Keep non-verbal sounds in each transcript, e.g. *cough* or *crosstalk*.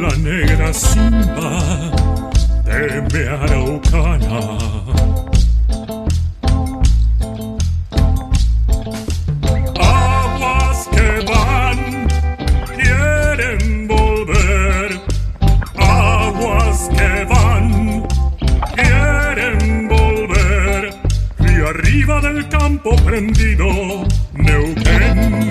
la negra simba de mi. Aguas que van, quieren volver. Aguas que van, quieren volver. Y arriba del campo prendido, Neuquén,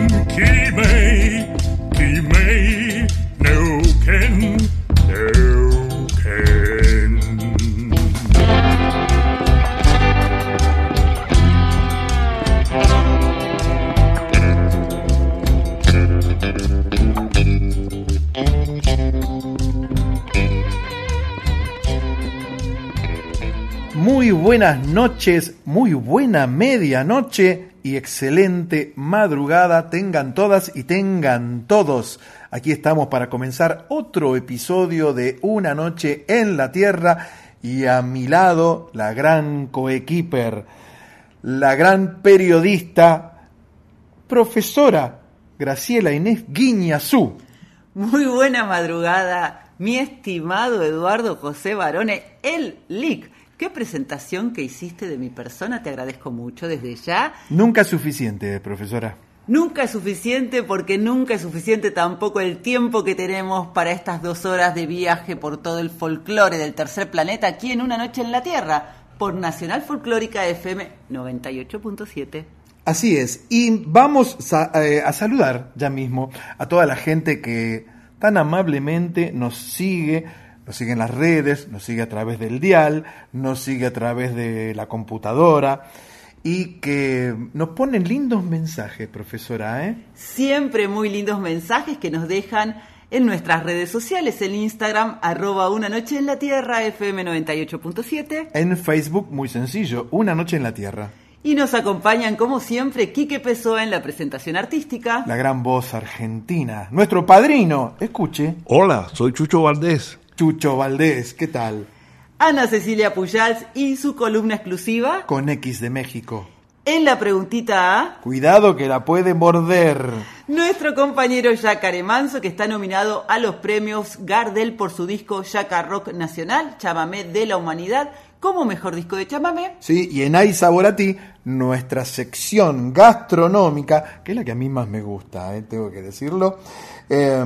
buenas noches, muy buena medianoche y excelente madrugada tengan todas y tengan todos. Aquí estamos para comenzar otro episodio de Una noche en la Tierra y a mi lado la gran coequiper, la gran periodista, profesora Graciela Inés Guiñazú. Muy buena madrugada, mi estimado Eduardo José Barone, el LIC. Qué presentación que hiciste de mi persona, te agradezco mucho desde ya. Nunca es suficiente, profesora. Nunca es suficiente porque nunca es suficiente tampoco el tiempo que tenemos para estas dos horas de viaje por todo el folclore del tercer planeta aquí en Una Noche en la Tierra por Nacional Folclórica FM 98.7. Así es, y vamos sa- eh, a saludar ya mismo a toda la gente que tan amablemente nos sigue, nos sigue en las redes, nos sigue a través del dial, nos sigue a través de la computadora y que nos ponen lindos mensajes, profesora, ¿eh? Siempre muy lindos mensajes que nos dejan en nuestras redes sociales, en Instagram, arroba una noche en la tierra, FM 98.7. En Facebook, muy sencillo, Una Noche en la Tierra. Y nos acompañan, como siempre, Quique Pessoa en la presentación artística. La gran voz argentina, nuestro padrino, escuche, Hola, soy Chucho Valdés. Chucho Valdés, ¿qué tal? Ana Cecilia Pujals y su columna exclusiva. Con X de México. En la preguntita A, Cuidado que la puede morder. nuestro compañero Yacare Manso, que está nominado a los premios Gardel por su disco Yaca Rock Nacional, Chamamé de la Humanidad, como mejor disco de chamamé. Sí, y en Ay Sabor a Ti, nuestra sección gastronómica, que es la que a mí más me gusta, eh, tengo que decirlo. eh,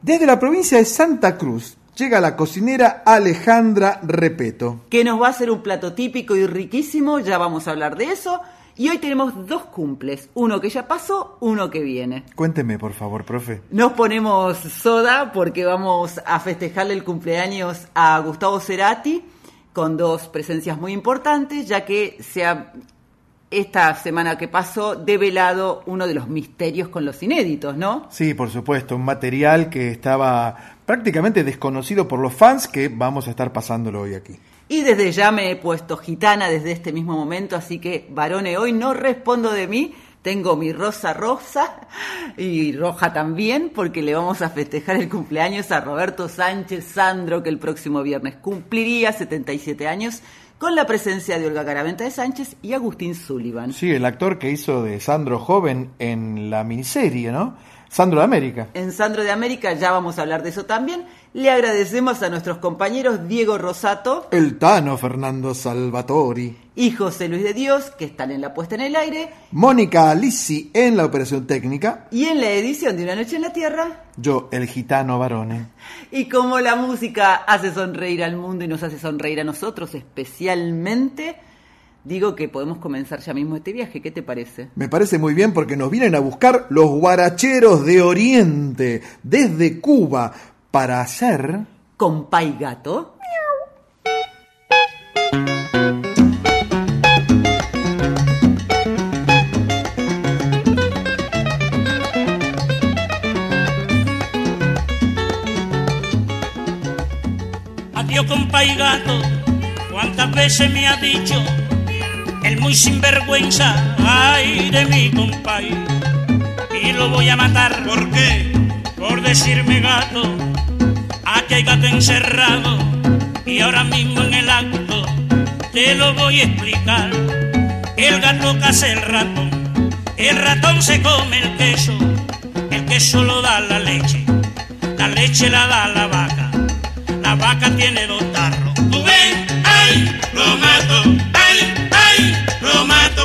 desde la provincia de Santa Cruz llega la cocinera Alejandra Repeto. que nos va a hacer un plato típico y riquísimo, ya vamos a hablar de eso. Y hoy tenemos dos cumples, uno que ya pasó, uno que viene. Cuénteme, por favor, profe. Nos ponemos soda porque vamos a festejarle el cumpleaños a Gustavo Cerati con dos presencias muy importantes, ya que se ha esta semana que pasó develado uno de los misterios con los inéditos, ¿no? Sí, por supuesto, un material que estaba prácticamente desconocido por los fans que vamos a estar pasándolo hoy aquí. Y desde ya me he puesto gitana desde este mismo momento, así que, varone, hoy no respondo de mí, Tengo mi rosa rosa y roja también porque le vamos a festejar el cumpleaños a Roberto Sánchez Sandro que el próximo viernes cumpliría 77 años con la presencia de Olga Caraventa de Sánchez y Agustín Sullivan. Sí, el actor que hizo de Sandro joven en la miniserie, ¿no? Sandro de América. En Sandro de América ya vamos a hablar de eso también. Le agradecemos a nuestros compañeros Diego Rosato. El Tano Fernando Salvatori. Y José Luis de Dios, que están en la puesta en el aire. Mónica Alisi en la operación técnica. Y en la edición de Una Noche en la Tierra. Yo, el gitano Barone. Y como la música hace sonreír al mundo y nos hace sonreír a nosotros especialmente, digo que podemos comenzar ya mismo este viaje. ¿Qué te parece? Me parece muy bien porque nos vienen a buscar los guaracheros de Oriente, desde Cuba para hacer... Compa y gato. Adiós compa y gato, cuántas veces me ha dicho muy sinvergüenza, ay de mi compa y lo voy a matar. ¿Por qué? Por decirme gato Aquí hay gato encerrado y ahora mismo en el acto te lo voy a explicar. El gato caza el ratón, el ratón se come el queso, el queso lo da la leche, la leche la da la vaca, la vaca tiene dos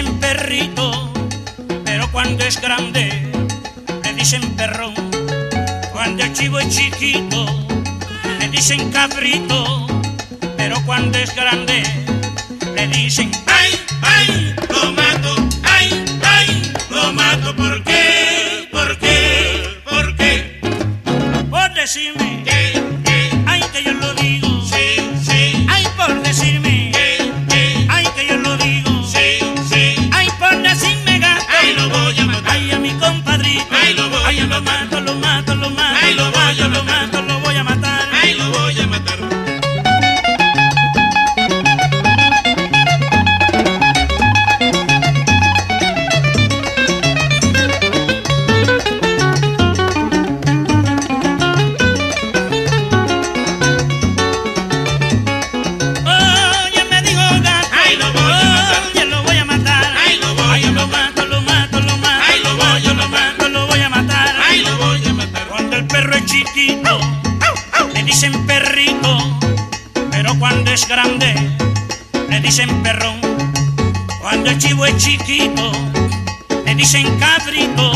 dicen perrito. Pero cuando es grande, le dicen perrón. Cuando el chivo es chiquito, le dicen cabrito. Pero cuando es grande, le dicen ay, mato, lo mato, lo mato, ay lo voy lo mato, lo voy es grande, le dicen perrón. Cuando el chivo es chiquito, le dicen cabrito.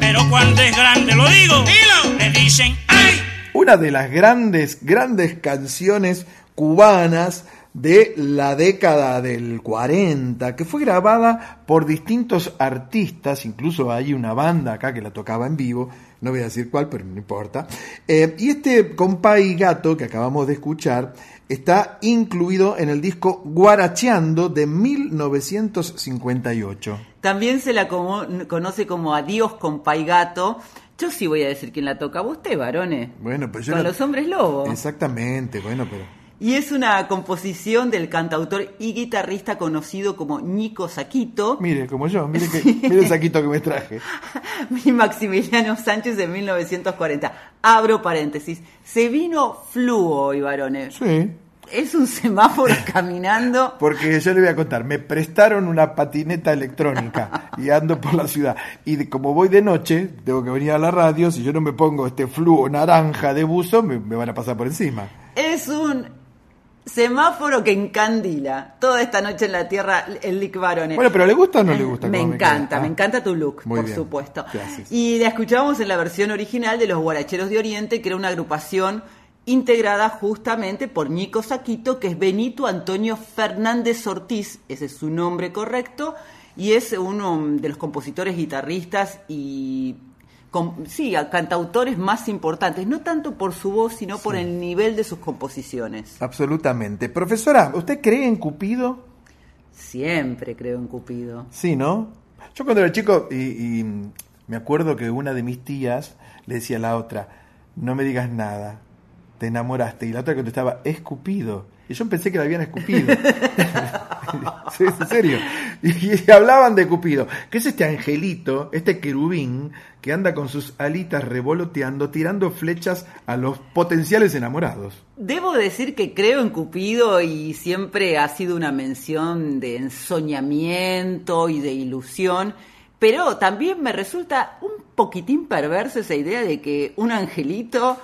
Pero cuando es grande, lo digo, Dilo. le dicen ay. Una de las grandes, grandes canciones cubanas de la década del 40, que fue grabada por distintos artistas, incluso hay una banda acá que la tocaba en vivo, no voy a decir cuál, pero no importa. Eh, y este compay gato que acabamos de escuchar está incluido en el disco Guaracheando de 1958. También se la conoce como Adiós compay gato. Yo sí voy a decir quién la toca, usted, varones. Bueno, pues yo Con la- los hombres lobos. Exactamente, bueno, pero... Y es una composición del cantautor y guitarrista conocido como Nico Saquito Mire, como yo, mire, que, *laughs* mire el saquito que me traje. *laughs* y Maximiliano Sánchez de 1940. Abro paréntesis. Se vino fluo hoy, varones. Sí, Es un semáforo *laughs* caminando. porque yo le voy a contar, me prestaron una patineta electrónica y ando por la ciudad. Y de- como voy de noche, tengo que venir a la radio, si yo no me pongo este fluo naranja de buzo, me, me van a pasar por encima. Es un semáforo que encandila. Toda esta noche en la Tierra, el Lick Barone. Bueno, pero ¿le gusta o no le gusta? Me encanta, me encanta tu look, Muy por bien. supuesto. Gracias. Y la escuchábamos en la versión original de Los Guaracheros de Oriente, que era una agrupación integrada justamente por Nico Saquito, que es Benito Antonio Fernández Ortiz, ese es su nombre correcto, y es uno de los compositores, guitarristas y com- sí, a- cantautores más importantes, no tanto por su voz, sino por el nivel de sus composiciones. Absolutamente. Profesora, ¿usted cree en Cupido? Siempre creo en Cupido. Sí, ¿no? Yo cuando era chico, y, y me acuerdo que una de mis tías le decía a la otra, no me digas nada, te enamoraste. Y la otra contestaba, es Cupido. Y yo pensé que la habían escupido. *laughs* sí, en serio. Y, y hablaban de Cupido, que es este angelito, este querubín, que anda con sus alitas revoloteando, tirando flechas a los potenciales enamorados. Debo decir que creo en Cupido y siempre ha sido una mención de ensoñamiento y de ilusión, pero también me resulta un poquitín perverso esa idea de que un angelito,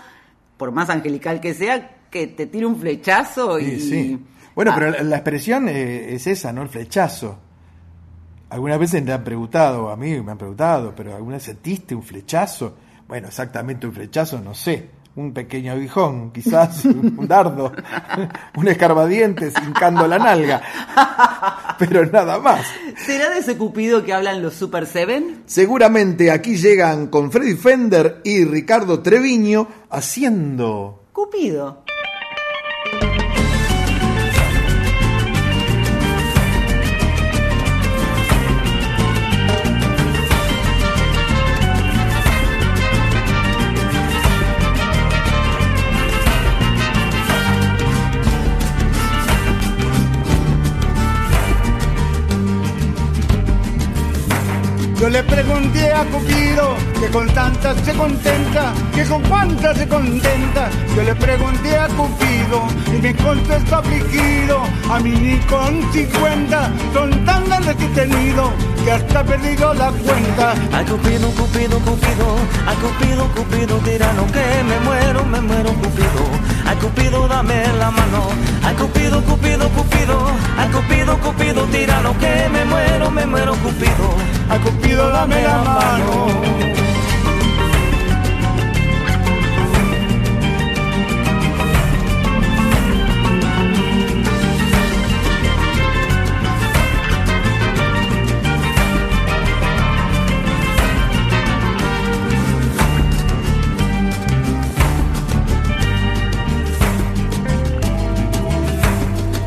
por más angelical que sea, que te tire un flechazo y... Sí, sí. Bueno, Ah, pero la, la expresión eh, es esa, ¿no? El flechazo. Algunas veces me han preguntado, a mí me han preguntado, pero ¿alguna vez sentiste un flechazo? Bueno, exactamente un flechazo, no sé. Un pequeño aguijón, quizás, *laughs* un dardo, *laughs* un escarbadientes hincando la nalga. *laughs* Pero nada más. ¿Será de ese Cupido que hablan los Super Seven? Seguramente aquí llegan con Freddy Fender y Ricardo Treviño haciendo Cupido. Yo le pregunté a Cupido que con tantas se contenta, que con cuántas se contenta. Yo le pregunté a Cupido y me contestó afligido. A mí ni con 50 son tan grandes que he tenido que hasta he perdido la cuenta. Ay, Cupido, Cupido, Cupido, ay, Cupido, Cupido, tirano, que me muero, me muero, Cupido. Ay, Cupido, dame la mano. Ay, Cupido, Cupido, Cupido, ay, Cupido, Cupido, tirano, que me muero, me muero, Cupido. A Cupido dame la mano.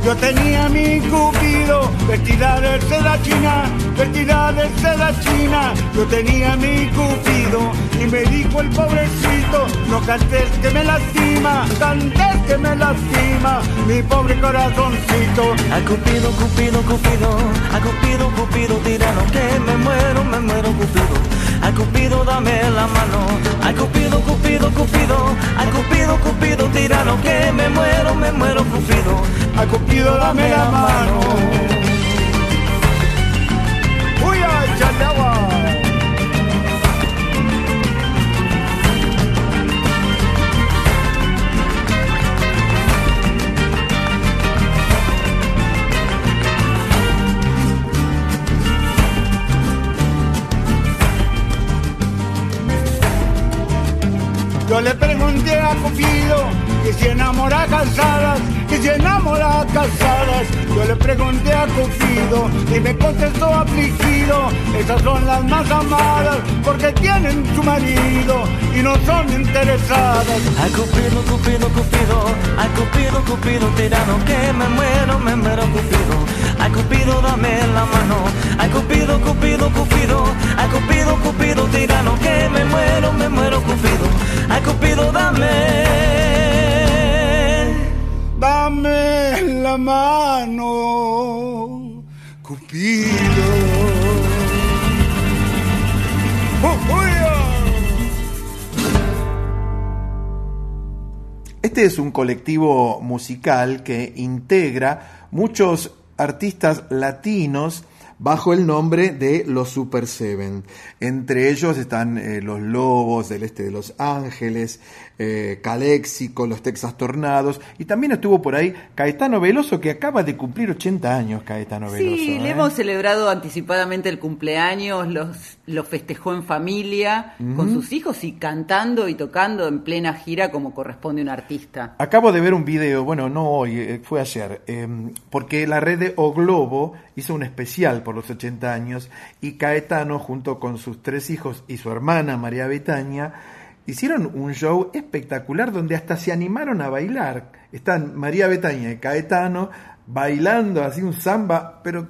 Yo tenía mi cupido vestida de seda china, vestida de seda china. Yo tenía mi cupido y me dijo el pobrecito, no cantes que me lastima, cantes que me lastima, mi pobre corazoncito. Ay, Cupido, Cupido, Cupido, ay, Cupido, Cupido, tirano, que me muero, me muero, Cupido. Ay, Cupido, dame la mano. Ay, Cupido, Cupido, Cupido, ay, Cupido, Cupido, tirano, que me muero, me muero, Cupido. A Cupido dame la mano. Uy, ay, échale agua. Yo le pregunté a Cupido que si enamora casadas, que si enamora casadas. Yo le pregunté a Cupido y me contestó afligido, esas son las más amadas porque tienen su marido y no son interesadas. Ay, Cupido, Cupido, Cupido, ay, Cupido, Cupido, tirano, que me muero, me muero, Cupido. Ay, Cupido, dame la mano. Ay, Cupido, Cupido, Cupido, ay, Cupido, Cupido, tirano, que me muero, me muero, Cupido. Ay, Cupido, dame. Dame la mano, Cupido. ¡Oh, Este es un colectivo musical que integra muchos artistas latinos bajo el nombre de los Super Seven. Entre ellos están eh, los Lobos del Este de Los Ángeles, eh, Caléxico, los Texas Tornados, y también estuvo por ahí Caetano Veloso, que acaba de cumplir 80 años, Caetano Veloso. Sí, le ¿eh? hemos celebrado anticipadamente el cumpleaños, los, lo festejó en familia, con sus hijos y cantando y tocando en plena gira como corresponde un artista. Acabo de ver un video, bueno, no hoy, eh, fue ayer, eh, porque la red de O Globo hizo un especial por los 80 años y Caetano junto con sus tres hijos y su hermana María Betania hicieron un show espectacular donde hasta se animaron a bailar. Están María Betania y Caetano bailando así un samba, pero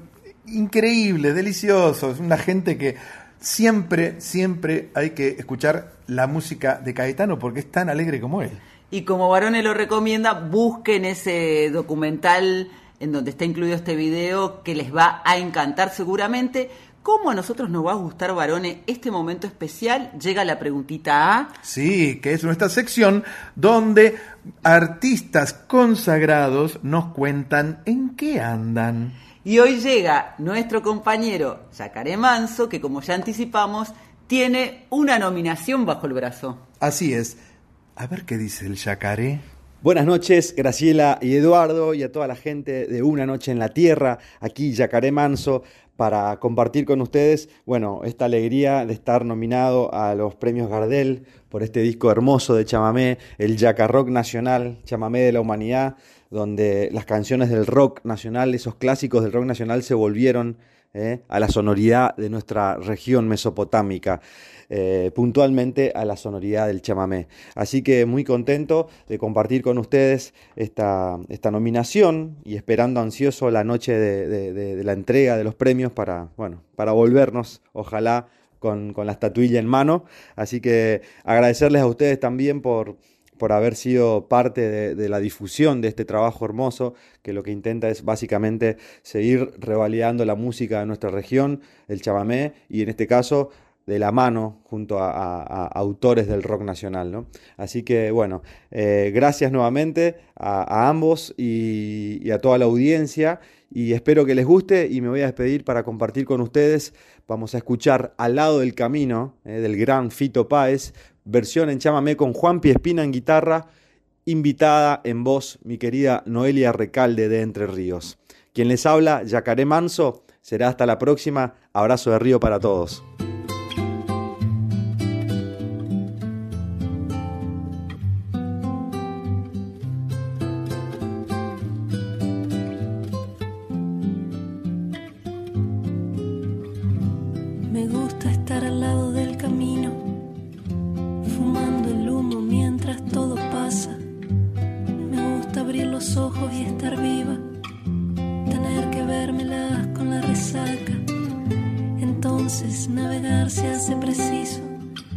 increíble, delicioso. Es una gente que siempre, siempre hay que escuchar la música de Caetano porque es tan alegre como él. Y como Barone lo recomienda, busquen ese documental en donde está incluido este video que les va a encantar seguramente. ¿Cómo a nosotros nos va a gustar, Barone, este momento especial? Llega la preguntita A. Sí, que es nuestra sección donde artistas consagrados nos cuentan en qué andan. Y hoy llega nuestro compañero Yacaré Manso, que como ya anticipamos, tiene una nominación bajo el brazo. Así es. A ver qué dice el Yacaré. Buenas noches, Graciela y Eduardo, y a toda la gente de Una Noche en la Tierra, aquí Yacaré Manso, para compartir con ustedes, bueno, esta alegría de estar nominado a los premios Gardel por este disco hermoso de chamamé, el Yacarrock Nacional, chamamé de la humanidad, donde las canciones del rock nacional, esos clásicos del rock nacional se volvieron eh, a la sonoridad de nuestra región mesopotámica. Eh, puntualmente a la sonoridad del chamamé. Así que muy contento de compartir con ustedes esta, esta nominación y esperando ansioso la noche de, la entrega de los premios para, bueno, para volvernos, ojalá, con, con la estatuilla en mano. Así que agradecerles a ustedes también por, por haber sido parte de, la difusión de este trabajo hermoso, que lo que intenta es básicamente seguir revalidando la música de nuestra región, el chamamé, y en este caso de la mano junto a, autores del rock nacional. ¿no? Así que bueno, eh, gracias nuevamente a, ambos y, a toda la audiencia y espero que les guste y me voy a despedir para compartir con ustedes. Vamos a escuchar Al lado del camino eh, del gran Fito Páez, versión en chamamé con Juan Piespina en guitarra, invitada en voz mi querida Noelia Recalde de Entre Ríos. Quien les habla, Yacaré Manso, será hasta la próxima. Abrazo de río para todos.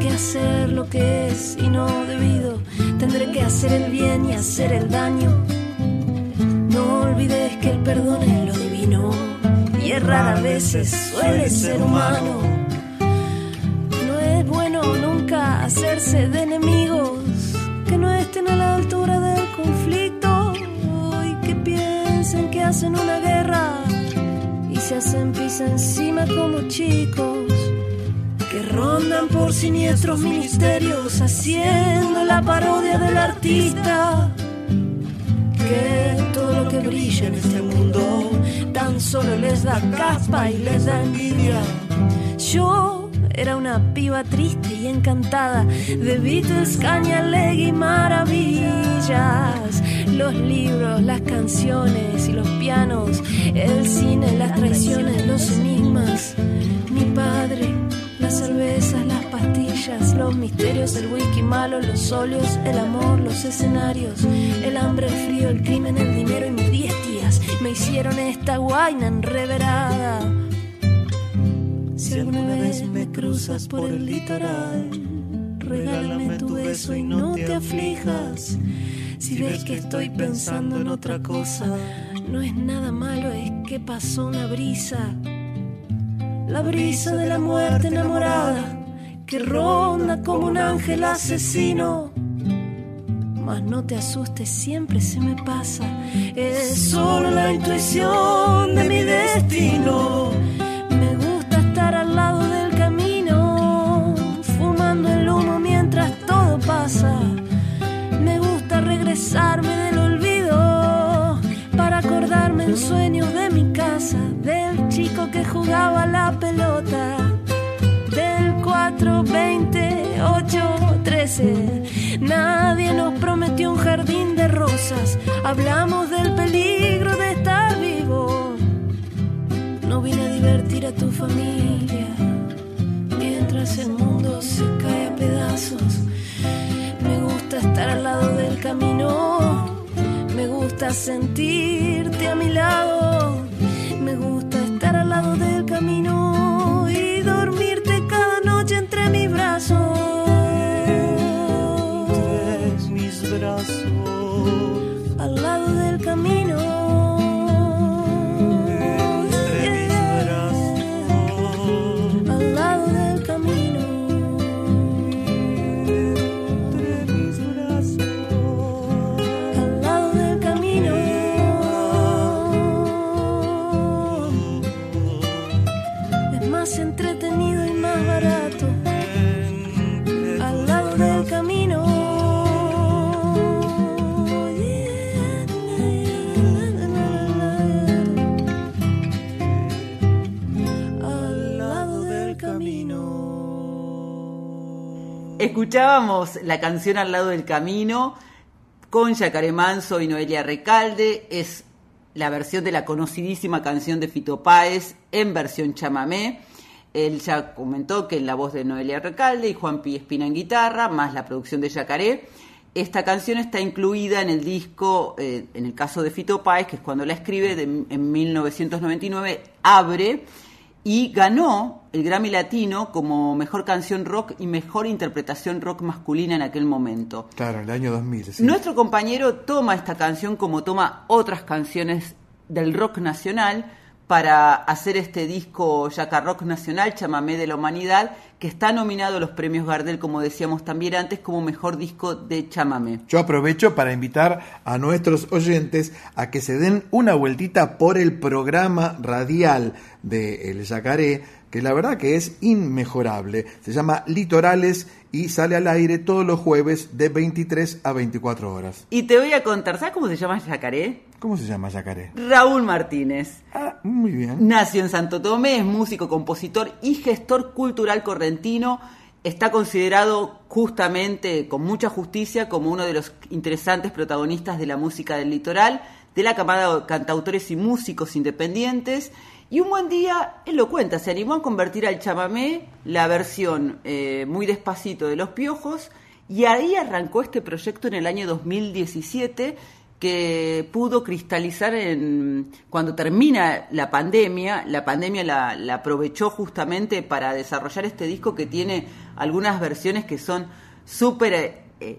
Que hacer lo que es y no debido. Tendré que hacer el bien y hacer el daño. No olvides que el perdón es lo divino. Y errar a veces suele ser humano. No es bueno nunca hacerse de enemigos que no estén a la altura del conflicto y que piensen que hacen una guerra se hacen pis encima como chicos que rondan por siniestros ministerios haciendo la parodia del artista. Que todo lo que brilla en este mundo tan solo les da caspa y les da envidia. Yo era una piba triste y encantada de Beatles, caña, y maravillas los libros, las canciones y los pianos, el cine, las traiciones, los enigmas, mi padre, cervezas, las pastillas, los misterios, el whisky malo, los óleos, el amor, los escenarios, el hambre, el frío, el crimen, el dinero y mis diez tías me hicieron esta guaina enreverada. Si alguna vez me cruzas por el litoral, regálame tu beso y no te aflijas. Si ves que estoy pensando en otra cosa, no es nada malo, es que pasó una brisa. La brisa de la muerte enamorada que ronda como un ángel asesino. Mas no te asustes, siempre se me pasa. Es solo la intuición de mi destino. Me gusta estar al lado del camino, fumando el humo mientras todo pasa. Me gusta regresarme acordarme en sueños de mi casa, del chico que jugaba la pelota, del 4, 20, 8, 13. Nadie nos prometió un jardín de rosas. Hablamos del peligro de estar vivo. No vine a divertir a tu familia mientras el mundo se cae a pedazos. Me gusta estar al lado del camino. Me gusta sentirte a mi lado. Me gusta estar al lado del camino Escuchábamos la canción Al lado del camino con Yacaré Manso y Noelia Recalde. Es la versión de la conocidísima canción de Fito Páez en versión chamamé. Él ya comentó que en la voz de Noelia Recalde y Juan Pi Espina en guitarra, más la producción de Yacaré. Esta canción está incluida en el disco, eh, en el caso de Fito Páez, que es cuando la escribe, en 1999, Abre, y ganó el Grammy Latino como mejor canción rock y mejor interpretación rock masculina en aquel momento. Claro, en el año 2000. sí. Nuestro compañero toma esta canción como toma otras canciones del rock nacional para hacer este disco Yaca Rock Nacional, Chamamé de la Humanidad, que está nominado a los premios Gardel, como decíamos también antes, como mejor disco de chamamé. Yo aprovecho para invitar a nuestros oyentes a que se den una vueltita por el programa radial de El Yacaré, que la verdad que es inmejorable. Se llama Litorales y sale al aire todos los jueves de 23 a 24 horas. Y te voy a contar, ¿sabes cómo se llama Yacaré? ¿Cómo se llama Yacaré? Raúl Martínez. Ah, muy bien. Nació en Santo Tomé, es músico, compositor y gestor cultural correntino. Está considerado justamente, con mucha justicia, como uno de los interesantes protagonistas de la música del litoral, de la camada de cantautores y músicos independientes. Y un buen día, él lo cuenta, se animó a convertir al chamamé la versión eh, muy despacito de Los Piojos, y ahí arrancó este proyecto en el año 2017 que pudo cristalizar en cuando termina la pandemia, la pandemia la, aprovechó justamente para desarrollar este disco que tiene algunas versiones que son súper eh,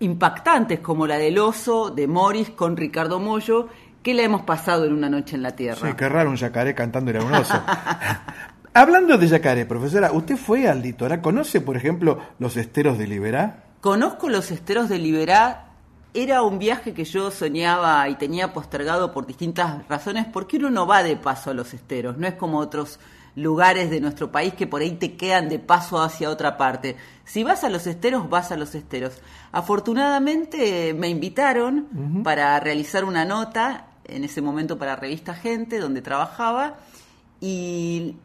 impactantes, como la del oso de Morris con Ricardo Mollo, que la hemos pasado en una noche en la tierra. Sí, qué raro un yacaré cantando era un oso. *laughs* Hablando de yacaré, profesora, ¿usted fue al litoral? ¿Conoce, por ejemplo, los esteros de Liberá? Conozco los esteros de Liberá. Era un viaje que yo soñaba y tenía postergado por distintas razones, porque uno no va de paso a los esteros, no es como otros lugares de nuestro país que por ahí te quedan de paso hacia otra parte. Si vas a los esteros, vas a los esteros. Afortunadamente me invitaron para realizar una nota, en ese momento para Revista Gente, donde trabajaba, y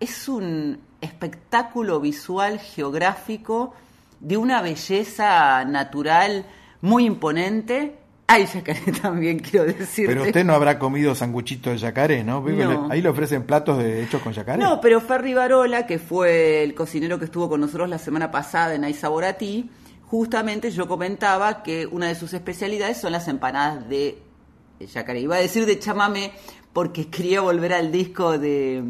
es un espectáculo visual geográfico de una belleza natural muy imponente. Ay, yacaré *laughs* también quiero decirte. Pero usted no habrá comido sanguchito de yacaré, ¿no? Ahí le ofrecen platos de, hechos con yacaré. No, pero Ferry Barola, que fue el cocinero que estuvo con nosotros la semana pasada en Aizaboratí, justamente yo comentaba que una de sus especialidades son las empanadas de yacaré. Iba a decir de chamamé porque quería volver al disco de,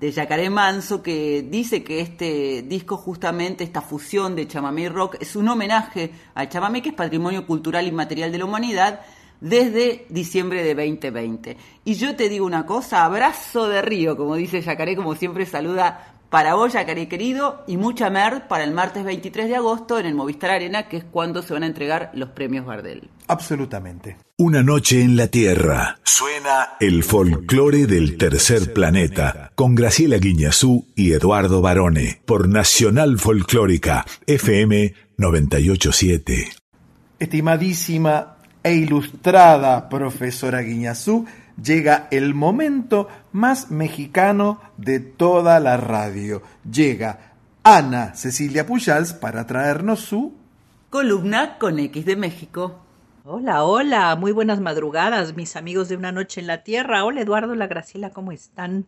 de Yacaré Manso, que dice que este disco, justamente esta fusión de chamamé y rock, es un homenaje al chamamé, que es patrimonio cultural y material de la humanidad, desde diciembre de 2020. Y yo te digo una cosa, abrazo de río, como dice Yacaré, como siempre saluda para vos, Yacaré querido, y mucha mer para el martes 23 de agosto en el Movistar Arena, que es cuando se van a entregar los premios Bardel. Absolutamente. Una noche en la Tierra. Suena el folclore del tercer planeta con Graciela Guiñazú y Eduardo Barone por Nacional Folclórica FM 987. Estimadísima e ilustrada profesora Guiñazú, llega el momento más mexicano de toda la radio. Llega Ana Cecilia Pujals para traernos su columna con X de México. Hola, hola, muy buenas madrugadas, mis amigos de Una Noche en la Tierra. Hola, Eduardo, la Graciela, ¿cómo están?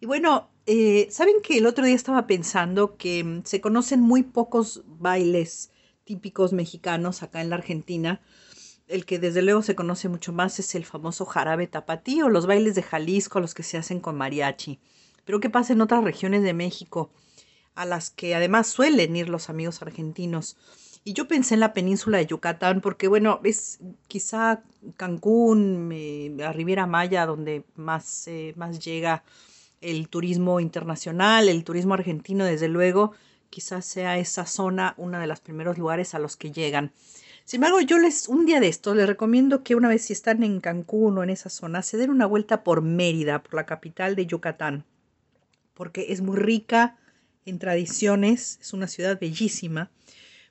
Y bueno, eh, ¿saben que el otro día estaba pensando que mm, se conocen muy pocos bailes típicos mexicanos acá en la Argentina? El que desde luego se conoce mucho más es el famoso jarabe tapatío, los bailes de Jalisco, los que se hacen con mariachi. Pero ¿qué pasa en otras regiones de México? a las que además suelen ir los amigos argentinos. Y yo pensé en la península de Yucatán porque, bueno, es quizá Cancún, la Riviera Maya, donde más, eh, más llega el turismo internacional, el turismo argentino, desde luego, quizás sea esa zona uno de los primeros lugares a los que llegan. Sin embargo, yo les, un día de esto, les recomiendo que una vez si están en Cancún o en esa zona, se den una vuelta por Mérida, por la capital de Yucatán, porque es muy rica en tradiciones, es una ciudad bellísima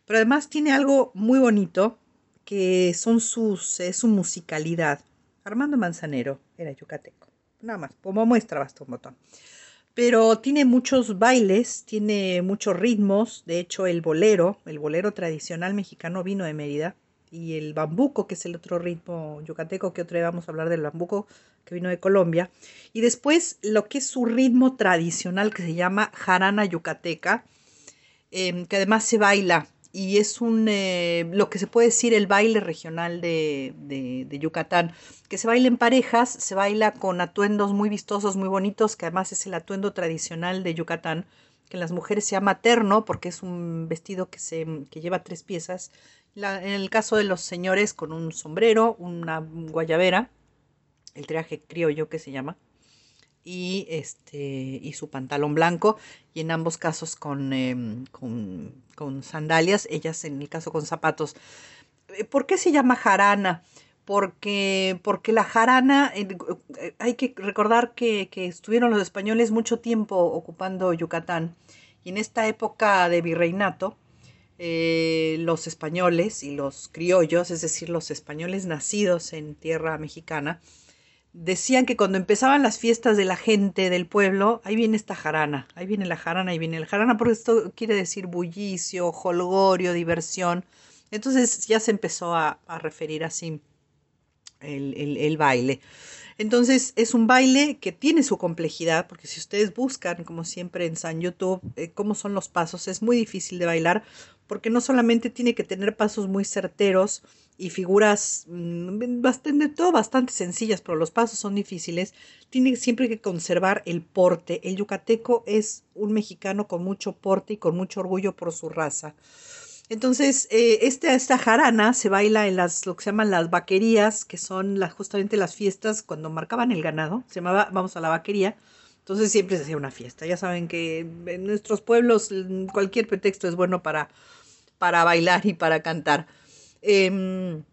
pero además tiene algo muy bonito que son sus, es su musicalidad. Armando Manzanero era yucateco. Nada más, como muestra basta un botón. Pero tiene muchos bailes, tiene muchos ritmos. De hecho, el bolero, el bolero tradicional mexicano vino de Mérida. Y el bambuco, que es el otro ritmo yucateco, que otra vez vamos a hablar del bambuco, que vino de Colombia. Y después lo que es su ritmo tradicional, que se llama jarana yucateca, em, que además se baila y es un, eh, lo que se puede decir el baile regional de, de, Yucatán, que se baila en parejas, se baila con atuendos muy vistosos, muy bonitos, que además es el atuendo tradicional de Yucatán, que en las mujeres se llama terno, porque es un vestido que, se, que lleva tres piezas, en el caso de los señores con un sombrero, una guayabera, el traje criollo que se llama, y, este, y su pantalón blanco, y en ambos casos con, em, con, sandalias, ellas en el caso con zapatos. Eh, ¿Por qué se llama jarana? Porque, porque la jarana, eh, hay que recordar que, que estuvieron los españoles mucho tiempo ocupando Yucatán, y en esta época de virreinato, eh, los españoles y los criollos, es decir, los españoles nacidos en tierra mexicana, decían que cuando empezaban las fiestas de la gente del pueblo, ahí viene esta jarana, ahí viene la jarana, ahí viene el jarana, porque esto quiere decir bullicio, holgorio, diversión. Entonces ya se empezó a, referir así el, baile. Entonces es un baile que tiene su complejidad, porque si ustedes buscan, como siempre en San YouTube, eh, cómo son los pasos, es muy difícil de bailar, porque no solamente tiene que tener pasos muy certeros, y figuras mm, bastante, todo bastante sencillas, pero los pasos son difíciles, tiene siempre que conservar el porte. El yucateco es un mexicano con mucho porte y con mucho orgullo por su raza. Entonces, eh, esta, esta jarana se baila en las, lo que se llaman las vaquerías, que son las, justamente las fiestas cuando marcaban el ganado, se llamaba, vamos a la vaquería, entonces siempre se hacía una fiesta. Ya saben que en nuestros pueblos cualquier pretexto es bueno para, para bailar y para cantar. Em,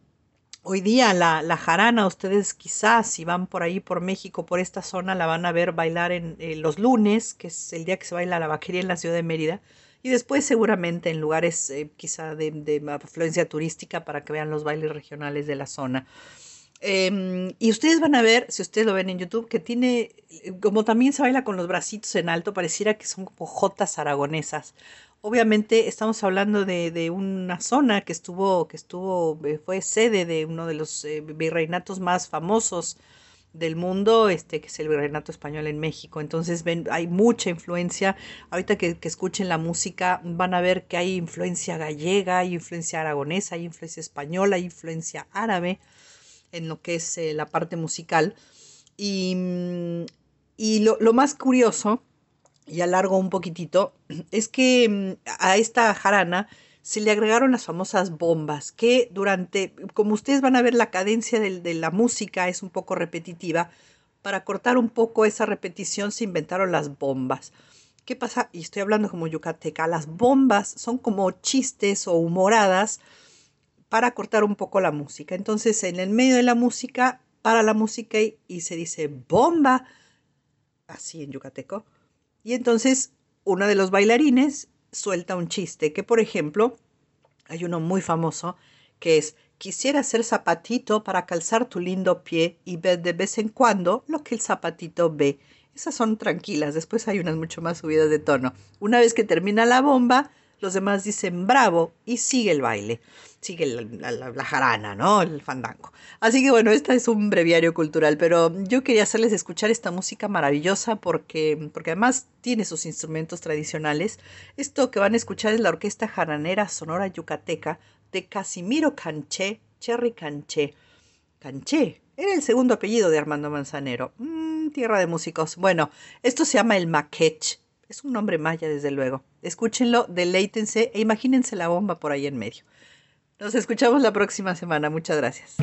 hoy día la, jarana, ustedes quizás si van por ahí por México, por esta zona, la van a ver bailar en los lunes, que es el día que se baila la vaquería en la ciudad de Mérida, y después seguramente en lugares eh, quizá de, de, afluencia turística para que vean los bailes regionales de la zona. Em, y ustedes van a ver, si ustedes lo ven en YouTube, que tiene, como también se baila con los bracitos en alto, pareciera que son como jotas aragonesas obviamente estamos hablando de, de, una zona que estuvo, que estuvo, eh, fue sede de uno de los eh, virreinatos más famosos del mundo, este, que es el virreinato español en México. Entonces hay mucha influencia. Ahorita que, que, escuchen la música van a ver que hay influencia gallega, hay influencia aragonesa, hay influencia española, hay influencia árabe en lo que es eh, la parte musical. Y mm, Y lo, lo más curioso, y alargo un poquitito, *clears throat* es que mm, a esta jarana se le agregaron las famosas bombas, que durante, como ustedes van a ver, la cadencia de, la música es un poco repetitiva. Para cortar un poco esa repetición se inventaron las bombas. ¿Qué pasa? Y estoy hablando como yucateca. Las bombas son como chistes o humoradas para cortar un poco la música. Entonces, en el medio de la música, para la música y, y se dice bomba, así en yucateco. Y entonces uno de los bailarines suelta un chiste, que por ejemplo, hay uno muy famoso que es, quisiera ser zapatito para calzar tu lindo pie y ver de vez en cuando lo que el zapatito ve. Esas son tranquilas, después hay unas mucho más subidas de tono. Una vez que termina la bomba, los demás dicen bravo y sigue el baile, sigue la, jarana, ¿no? El fandango. Así que bueno, este es un breviario cultural, pero yo quería hacerles escuchar esta música maravillosa porque, porque además tiene sus instrumentos tradicionales. Esto que van a escuchar es la Orquesta Jaranera Sonora Yucateca de Casimiro Canché, Cherry Canché. Canché, era el segundo apellido de Armando Manzanero. Mm, tierra de músicos. Bueno, esto se llama el maquech. Es un nombre maya, desde luego. Escúchenlo, deleítense e imagínense la bomba por ahí en medio. Nos escuchamos la próxima semana. Muchas gracias.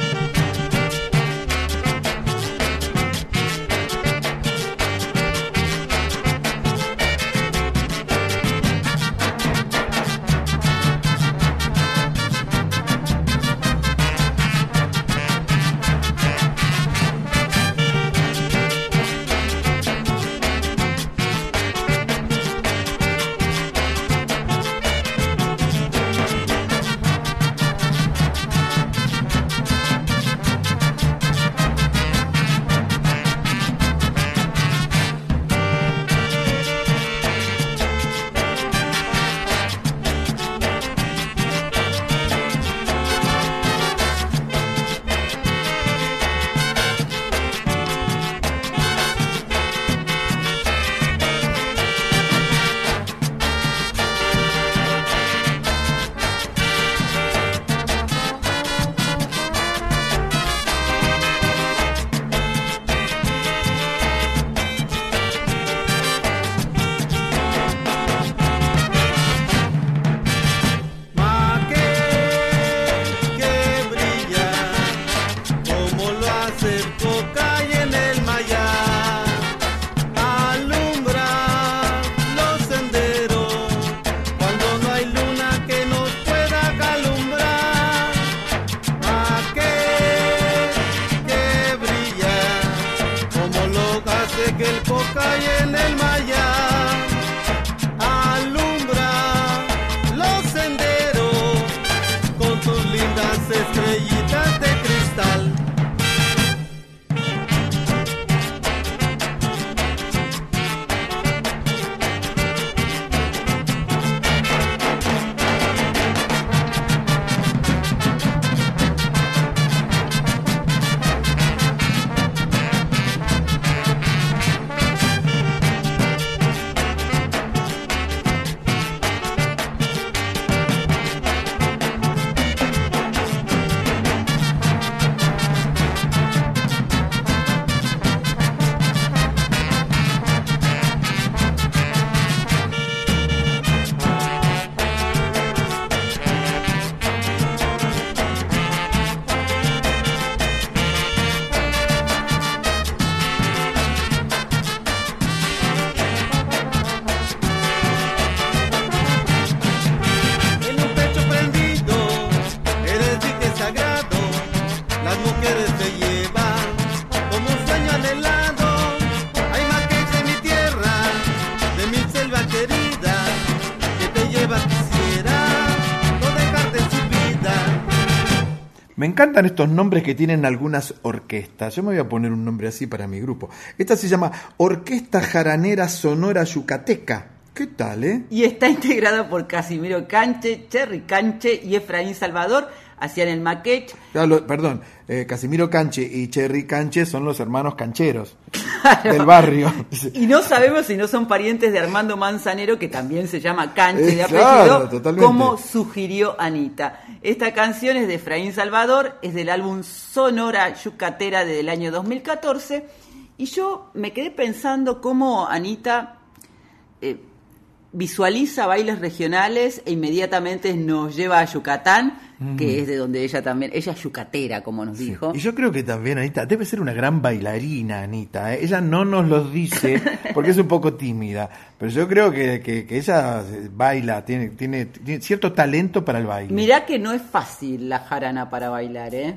Encantan estos nombres que tienen algunas orquestas. Yo me voy a poner un nombre así para mi grupo. Esta se llama Orquesta Jaranera Sonora Yucateca. ¿Qué tal, eh? Y está *laughs* integrada por Casimiro Canche, Cherry Canche y Efraín Salvador. Hacían el lo- perdón, eh, Casimiro Canche y Cherry Canche son los hermanos cancheros del barrio. Y no sabemos si no son parientes de Armando Manzanero, que también se llama Canche de Eh, apellido, claro, totalmente. como sugirió Anita. Esta canción es de Efraín Salvador, es del álbum Sonora Yucatera del año 2014 Y yo me quedé pensando cómo Anita eh, visualiza bailes regionales e inmediatamente nos lleva a Yucatán, que es de donde ella también, ella es yucatera, como nos dijo. Y yo creo que también Anita debe ser una gran bailarina, Anita. ¿eh? Ella no nos lo dice *laughs* porque es un poco tímida, pero yo creo que, que- que ella baila, tiene, tiene, tiene cierto talento para el baile. Mirá que no es fácil la jarana para bailar, ¿eh?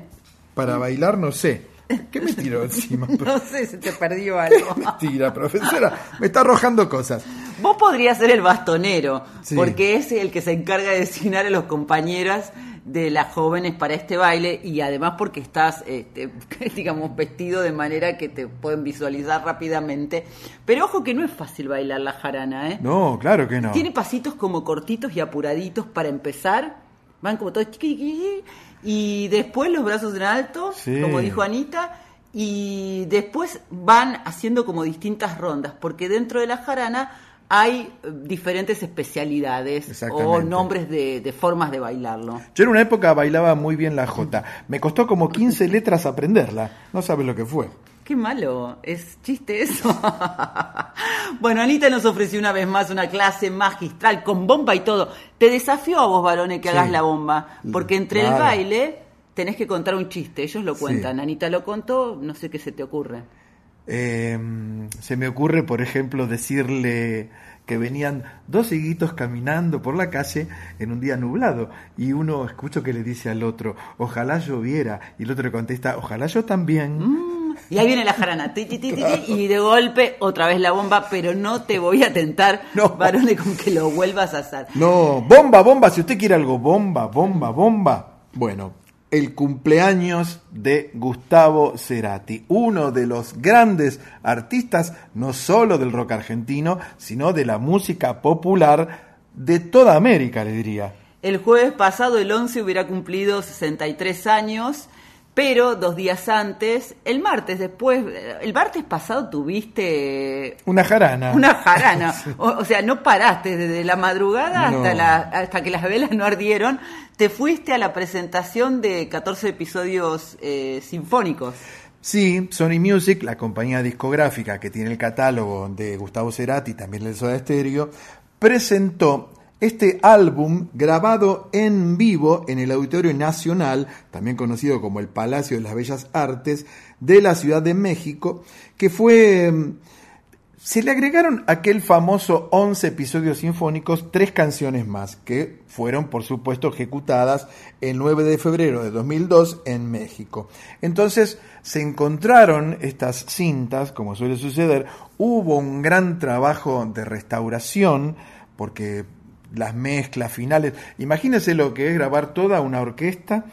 Para bailar no sé. ¿Qué me tiró *laughs* encima? No sé, se te perdió algo. Mentira, profesora. Me está arrojando cosas. Vos podrías ser el bastonero, Sí. porque es el que se encarga de designar a los compañeros de las jóvenes para este baile y además porque estás, este, *laughs* digamos, vestido de manera que te pueden visualizar rápidamente. Pero ojo que no es fácil bailar la jarana, ¿eh? No, claro que no. Tiene pasitos como cortitos y apuraditos para empezar. Van como todos y después los brazos en alto, Sí. como dijo Anita, y después van haciendo como distintas rondas, porque dentro de la jarana hay eh, diferentes especialidades o nombres de, de formas de bailarlo. Yo en una época bailaba muy bien la jota. Me costó como 15 letras aprenderla. No sabes lo que fue. Qué malo, es chiste eso. *laughs* bueno, Anita nos ofreció una vez más una clase magistral con bomba y todo. Te desafío a vos, varones, que Sí. hagas la bomba, porque entre el baile tenés que contar un chiste. Ellos lo Sí. cuentan. Anita lo contó, no sé qué se te ocurre. Eh, se me ocurre, por ejemplo, decirle que venían dos higuitos caminando por la calle en un día nublado y uno escucho que le dice al otro, ojalá lloviera, y el otro le contesta, ojalá yo también. Y ahí viene la jarana, ti, ti, ti, ti, ti, y de golpe otra vez la bomba, pero no te voy a tentar, *laughs* varones, con que lo vuelvas a hacer. No, bomba, bomba, si usted quiere algo, bomba, bomba, bomba. Bueno, el cumpleaños de Gustavo Cerati, uno de los grandes artistas, no solo del rock argentino, sino de la música popular de toda América, le diría. El jueves pasado, el 11, hubiera cumplido 63 años, pero dos días antes, el martes después, el martes pasado tuviste Una jarana. una jarana. *laughs* O, o sea, no paraste desde la madrugada No. hasta, la, hasta que las velas no ardieron. Te fuiste a la presentación de 14 episodios eh, sinfónicos. Sí, Sony Music, la compañía discográfica que tiene el catálogo de Gustavo Cerati, también el Soda Stereo, presentó este álbum grabado en vivo en el Auditorio Nacional, también conocido como el Palacio de las Bellas Artes, de la Ciudad de México, que fue... mm, Se le agregaron aquel famoso 11 episodios sinfónicos tres canciones más, que fueron, por supuesto, ejecutadas el 9 de febrero de 2002 en México. Entonces se encontraron estas cintas, como suele suceder, hubo un gran trabajo de restauración, porque las mezclas finales, imagínense lo que es grabar toda una orquesta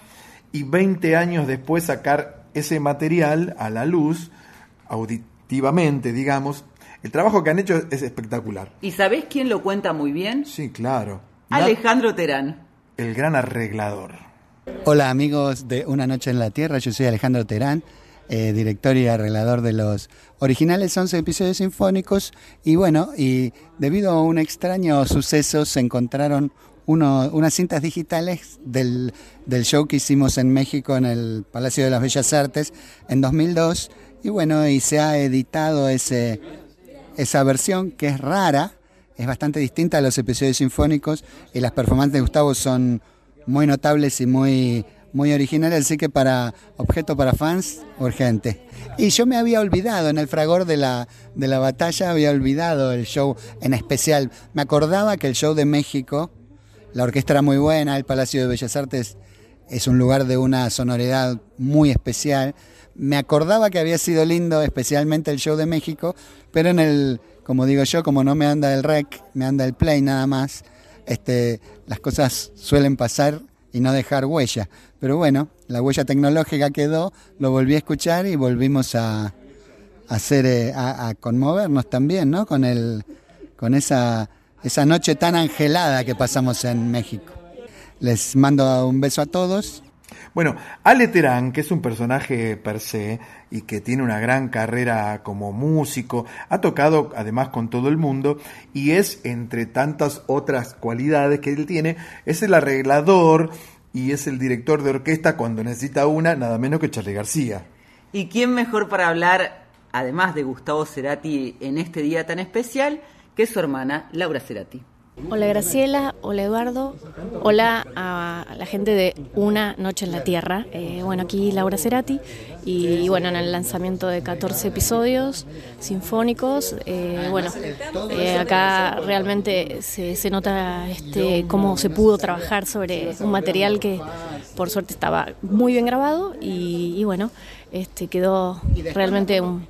y 20 años después sacar ese material a la luz, auditivamente, digamos. El trabajo que han hecho es espectacular. ¿Y sabés quién lo cuenta muy bien? Sí, claro. La- Alejandro Terán. el gran arreglador. Hola amigos de Una Noche en la Tierra, yo soy Alejandro Terán, eh, director y arreglador de los originales 11 episodios sinfónicos. Y bueno, y debido a un extraño suceso se encontraron unas cintas digitales del, del show que hicimos en México en el Palacio de las Bellas Artes en 2002 y bueno, y se ha editado ese, esa versión que es rara, es bastante distinta a los episodios sinfónicos y las performances de Gustavo son muy notables y muy, muy originales, así que para objeto para fans, urgente. Y yo me había olvidado, en el fragor de la, de la batalla, había olvidado el show en especial. Me acordaba que el show de México, la orquesta era muy buena, el Palacio de Bellas Artes es un lugar de una sonoridad muy especial. Me acordaba que había sido lindo, especialmente el show de México, pero en el, como digo yo, como no me anda el rec, me anda el play nada más, este, las cosas suelen pasar y no dejar huella. Pero bueno, la huella tecnológica quedó, lo volví a escuchar y volvimos a, hacer, eh, a, a conmovernos también, ¿no? Con el, con esa, esa noche tan angelada que pasamos en México. Les mando un beso a todos. Bueno, Ale Terán, que es un personaje per se y que tiene una gran carrera como músico, ha tocado además con todo el mundo y es, entre tantas otras cualidades que él tiene, es el arreglador y es el director de orquesta cuando necesita una, nada menos que Charlie García. ¿Y quién mejor para hablar además de Gustavo Cerati en este día tan especial, que su hermana Laura Cerati. Hola Graciela, hola Eduardo, hola a la gente de Una Noche en la Tierra. Eh, bueno, aquí Laura Cerati. Y bueno, en el lanzamiento de 14 episodios sinfónicos, eh, bueno, eh, acá realmente se, se nota este, cómo se pudo trabajar sobre un material que por suerte estaba muy bien grabado. Y, bueno, este, quedó realmente un,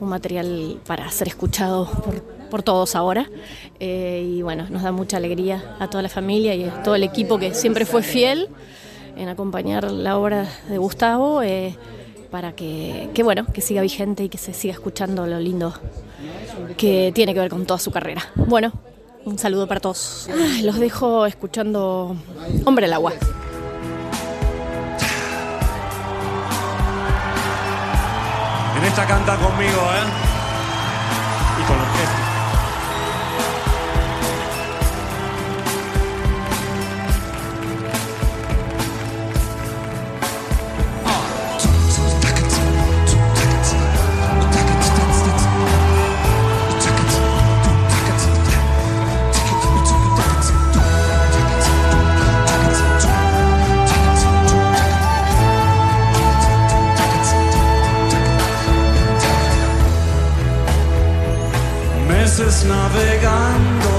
un material para ser escuchado por por todos ahora. Eh, y bueno, nos da mucha alegría a toda la familia y a todo el equipo que siempre fue fiel en acompañar la obra de Gustavo eh, para que, que, bueno, que siga vigente y que se siga escuchando lo lindo que tiene que ver con toda su carrera. Bueno, un saludo para todos. Los dejo escuchando Hombre al agua. En esta canta conmigo, ¿eh? Navegando.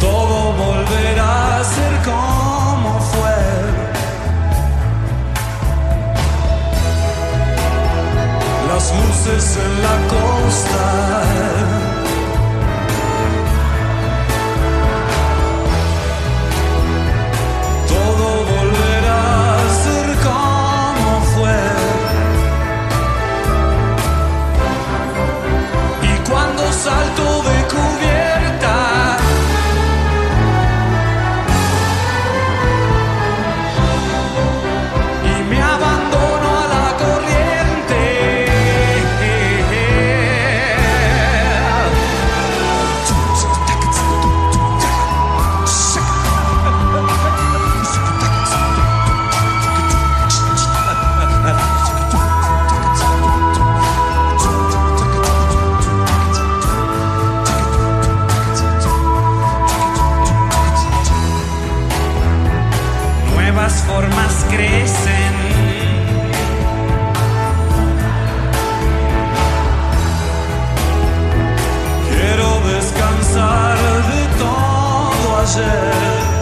Todo volverá a ser como fue. Las luces en la costa. Todo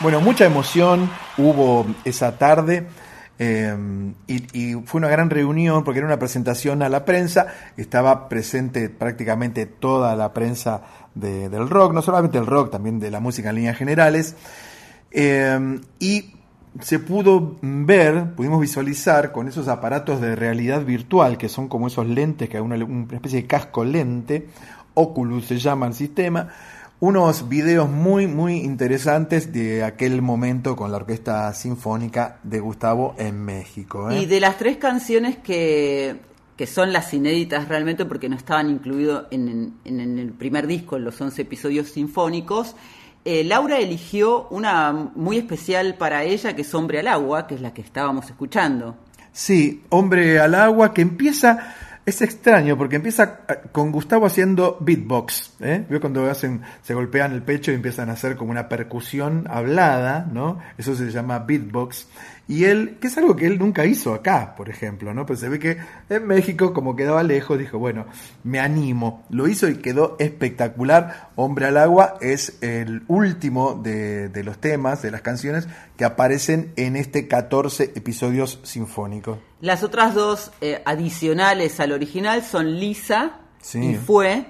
Bueno, mucha emoción hubo esa tarde. eh, y, y fue una gran reunión porque era una presentación a la prensa, estaba presente prácticamente toda la prensa de- del rock, no solamente el rock, también de la música en líneas generales, eh, y se pudo ver, pudimos visualizar con esos aparatos de realidad virtual, que son como esos lentes, que hay una, una especie de casco lente, Oculus se llama el sistema, unos videos muy, muy interesantes de aquel momento con la Orquesta Sinfónica de Gustavo en México. ¿eh? Y de las tres canciones que, que son las inéditas realmente porque no estaban incluidos en, en- en el primer disco, en los 11 episodios sinfónicos, eh, Laura eligió una muy especial para ella, que es Hombre al Agua, que es la que estábamos escuchando. Sí, Hombre al Agua, que empieza, es extraño, porque empieza eh, con Gustavo haciendo beatbox, ¿eh? ¿Vio cuando hacen, se golpean el pecho y empiezan a hacer como una percusión hablada, ¿no? Eso se llama beatbox. Y él, que es algo que él nunca hizo acá, por ejemplo, ¿no? Pues se ve que en México, como quedaba lejos, dijo, bueno, me animo. Lo hizo y quedó espectacular. Hombre al agua es el último de, de los temas, de las canciones que aparecen en este 14 episodios sinfónicos. Las otras dos eh, adicionales al original son Lisa Sí. y Fue.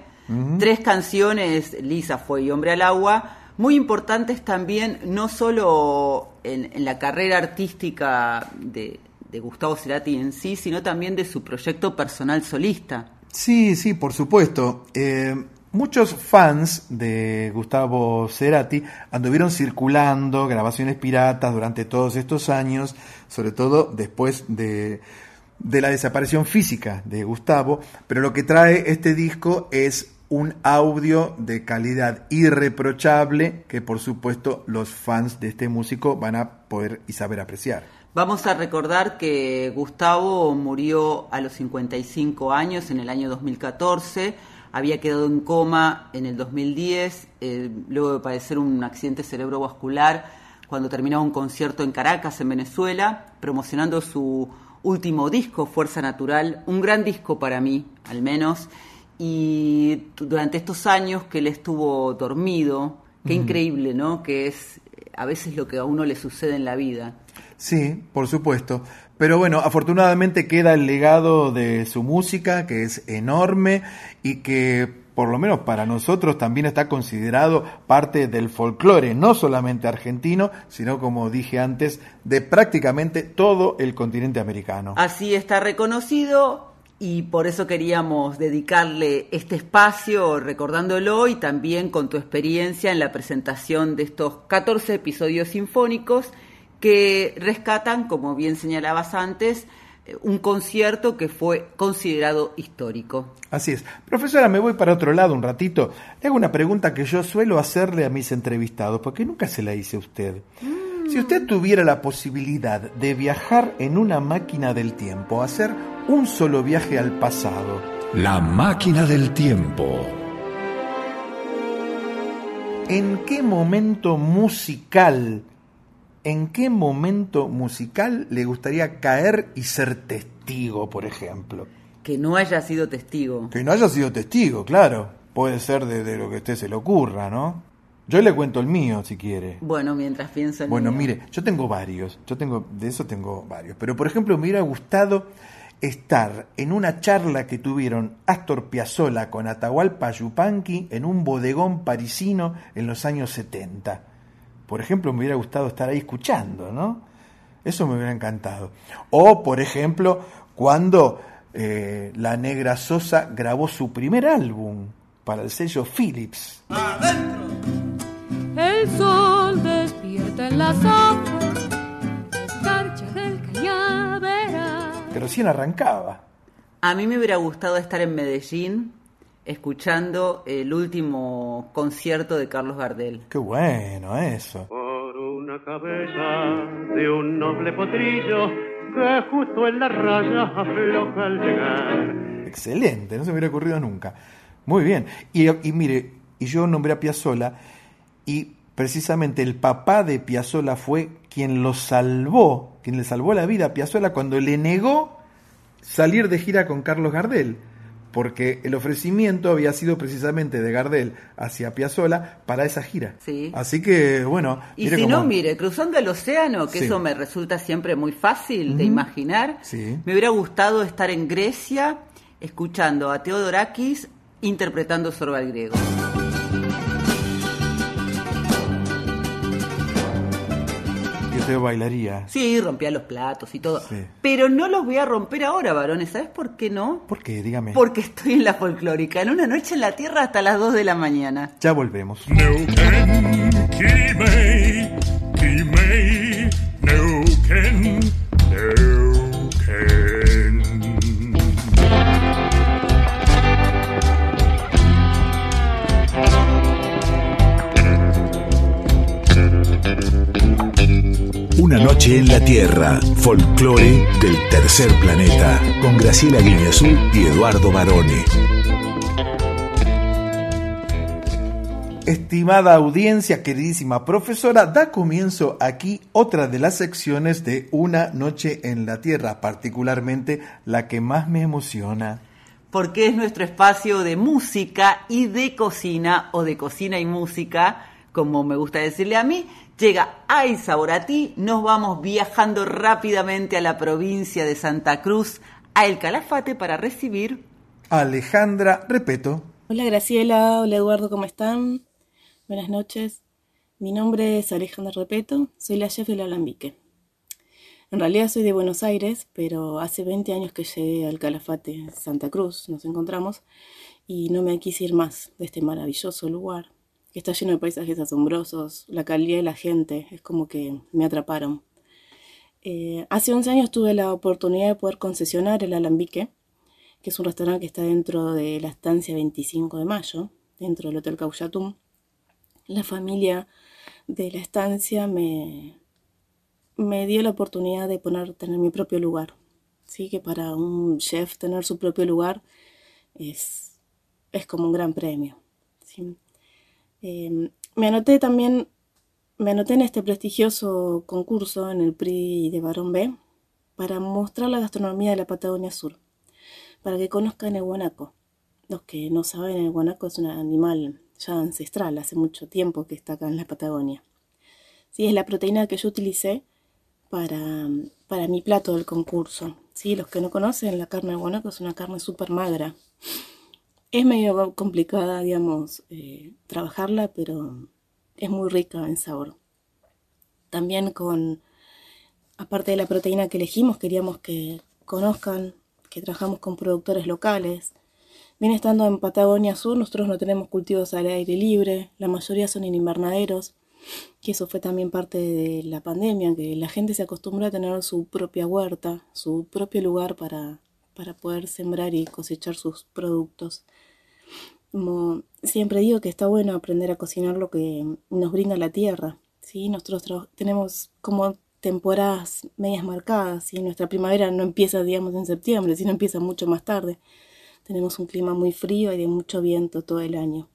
Tres canciones, Lisa, Fue y Hombre al Agua, muy importantes también, no solo en, en la carrera artística de, de Gustavo Cerati en sí, sino también de su proyecto personal solista. Sí, sí, por supuesto. Eh, muchos fans de Gustavo Cerati anduvieron circulando grabaciones piratas durante todos estos años, sobre todo después de, de la desaparición física de Gustavo, pero lo que trae este disco es un audio de calidad irreprochable que por supuesto los fans de este músico van a poder y saber apreciar. Vamos a recordar que Gustavo murió a los 55 años en el año 2014, había quedado en coma en el 2010, eh, luego de padecer un accidente cerebrovascular cuando terminaba un concierto en Caracas, en Venezuela, promocionando su último disco, Fuerza Natural, un gran disco para mí, al menos, y durante estos años que él estuvo dormido, qué increíble, ¿no? Que es eh, a veces lo que a uno le sucede en la vida. Sí, por supuesto. Pero bueno, afortunadamente queda el legado de su música, que es enorme y que por lo menos para nosotros también está considerado parte del folclore, no solamente argentino, sino como dije antes, de prácticamente todo el continente americano. Así está reconocido y por eso queríamos dedicarle este espacio recordándolo y también con tu experiencia en la presentación de estos 14 episodios sinfónicos que rescatan, como bien señalabas antes, eh, un concierto que fue considerado histórico. Así es. Profesora, me voy para otro lado un ratito. Le hago una pregunta que yo suelo hacerle a mis entrevistados, porque nunca se la hice a usted. Si usted tuviera la posibilidad de viajar en una máquina del tiempo, hacer un solo viaje al pasado, La máquina del tiempo. ¿en qué momento musical, en qué momento musical le gustaría caer y ser testigo, por ejemplo? Que no haya sido testigo. Que no haya sido testigo, claro. Puede ser de, de lo que a usted se le ocurra, ¿no? Yo le cuento el mío, si quiere. Bueno, mientras pienso en Bueno, mío. mire, yo tengo varios, yo tengo, de eso tengo varios, pero por ejemplo me hubiera gustado estar en una charla que tuvieron Astor Piazzolla con Atahualpa Yupanqui en un bodegón parisino en los años 70. Por ejemplo, me hubiera gustado estar ahí escuchando, ¿no? Eso me hubiera encantado. O, por ejemplo, cuando eh, la Negra Sosa grabó su primer álbum para el sello Philips. El sol despierta en las aguas, escarcha del cañaveral. que recién arrancaba. A mí me hubiera gustado estar en Medellín escuchando el último concierto de Carlos Gardel. Qué bueno eso. Por una cabeza de un noble potrillo que justo en la raya afloja al llegar. Excelente, no se me hubiera ocurrido nunca. Muy bien. Y, y mire, y yo nombré a Piazzolla y precisamente el papá de Piazzolla fue quien lo salvó, quien le salvó la vida a Piazzolla cuando le negó salir de gira con Carlos Gardel. Porque el ofrecimiento había sido precisamente de Gardel hacia Piazzola para esa gira. Sí. Así que, bueno. Y si cómo- no, mire, cruzando el océano, que Sí. eso me resulta siempre muy fácil de imaginar, Sí. me hubiera gustado estar en Grecia escuchando a Teodorakis interpretando Sorba el griego. Que Teo bailaría. Sí, rompía los platos y todo. Sí. Pero no los voy a romper ahora, varones. ¿Sabes por qué no? ¿Por qué? Dígame. Porque estoy en la folclórica, en una noche en la tierra hasta las 2 de la mañana. Ya volvemos. Kimei, Una noche en la Tierra, folclore del tercer planeta, con Graciela Guineazú y Eduardo Barone. Estimada audiencia, queridísima profesora, da comienzo aquí otra de las secciones de Una Noche en la Tierra, particularmente la que más me emociona. Porque es nuestro espacio de música y de cocina, o de cocina y música, como me gusta decirle a mí. Llega Ay Sabor a ti, nos vamos viajando rápidamente a la provincia de Santa Cruz, a El Calafate, para recibir Alejandra Repeto. Hola Graciela, hola Eduardo, ¿cómo están? Buenas noches. Mi nombre es Alejandra Repeto, soy la chef del Alambique. En realidad soy de Buenos Aires, pero hace 20 años que llegué al Calafate, Santa Cruz, nos encontramos, y no me quise ir más de este maravilloso lugar, que está lleno de paisajes asombrosos, la calidad de la gente, es como que me atraparon. Eh, hace 11 años tuve la oportunidad de poder concesionar el Alambique, que es un restaurante que está dentro de la estancia 25 de mayo, dentro del Hotel Cauchatum. La familia de la estancia me, me dio la oportunidad de poner, tener mi propio lugar. Sí, que para un chef tener su propio lugar es, es como un gran premio. Eh, me anoté también, me anoté en este prestigioso concurso en el PRI de Barón B para mostrar la gastronomía de la Patagonia Sur para que conozcan el guanaco. Los que no saben, el guanaco es un animal ya ancestral, hace mucho tiempo que está acá en la Patagonia. Sí, es la proteína que yo utilicé para, para mi plato del concurso. Sí, los que no conocen, la carne de guanaco es una carne súper magra. Es medio complicada, digamos, eh, trabajarla, pero es muy rica en sabor. También con, aparte de la proteína que elegimos, queríamos que conozcan que trabajamos con productores locales. Bien estando en Patagonia Sur, nosotros no tenemos cultivos al aire libre, la mayoría son en invernaderos, que eso fue también parte de la pandemia, que la gente se acostumbró a tener su propia huerta, su propio lugar para, para poder sembrar y cosechar sus productos. Como siempre digo que está bueno aprender a cocinar lo que nos brinda la tierra. ¿sí? Nosotros tenemos como temporadas medias marcadas y nuestra primavera no empieza, digamos, en septiembre, sino empieza mucho más tarde. Tenemos un clima muy frío y de mucho viento todo el año.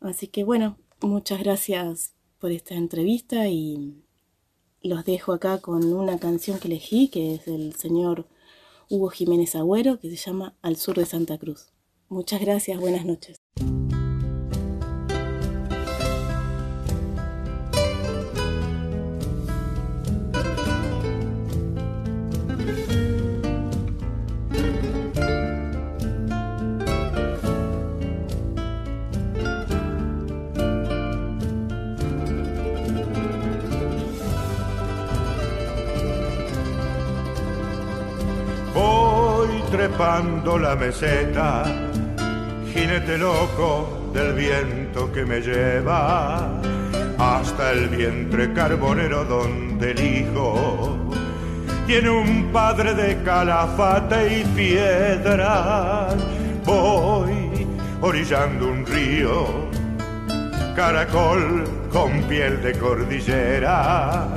Así que bueno, muchas gracias por esta entrevista y los dejo acá con una canción que elegí, que es del señor Hugo Jiménez Agüero, que se llama Al sur de Santa Cruz. Muchas gracias, buenas noches. Voy trepando la meseta, jinete loco del viento que me lleva hasta el vientre carbonero donde el hijo tiene un padre de calafate y piedra. Voy orillando un río, caracol con piel de cordillera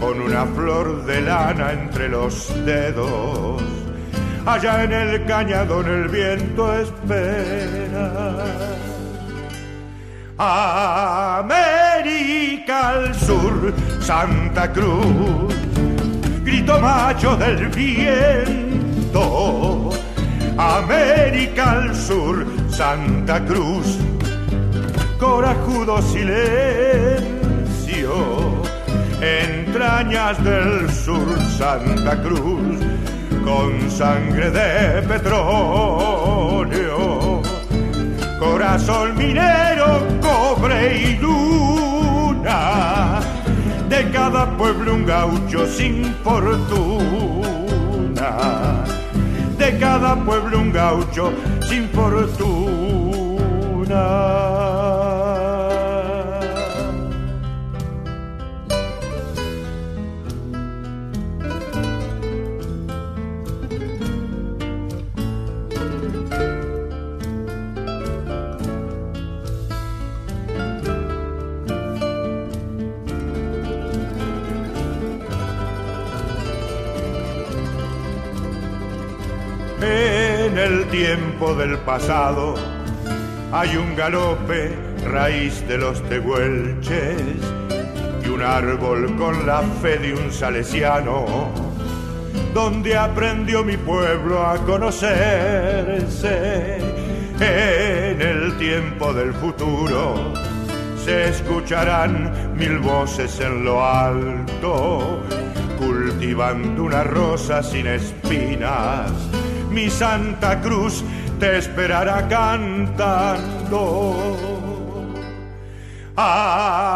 con una flor de lana entre los dedos. Allá en el cañadón el viento espera. América al sur, Santa Cruz, grito macho del viento. América al sur, Santa Cruz, corajudo silencio, entrañas del sur, Santa Cruz, con sangre de petróleo, corazón minero, cobre y luna, de cada pueblo un gaucho sin fortuna de cada pueblo un gaucho sin fortuna. Tiempo del pasado hay un galope, raíz de los tehuelches, y un árbol con la fe de un salesiano, donde aprendió mi pueblo a conocerse. En el tiempo del futuro se escucharán mil voces en lo alto, cultivando una rosa sin espinas mi Santa Cruz te esperará cantando.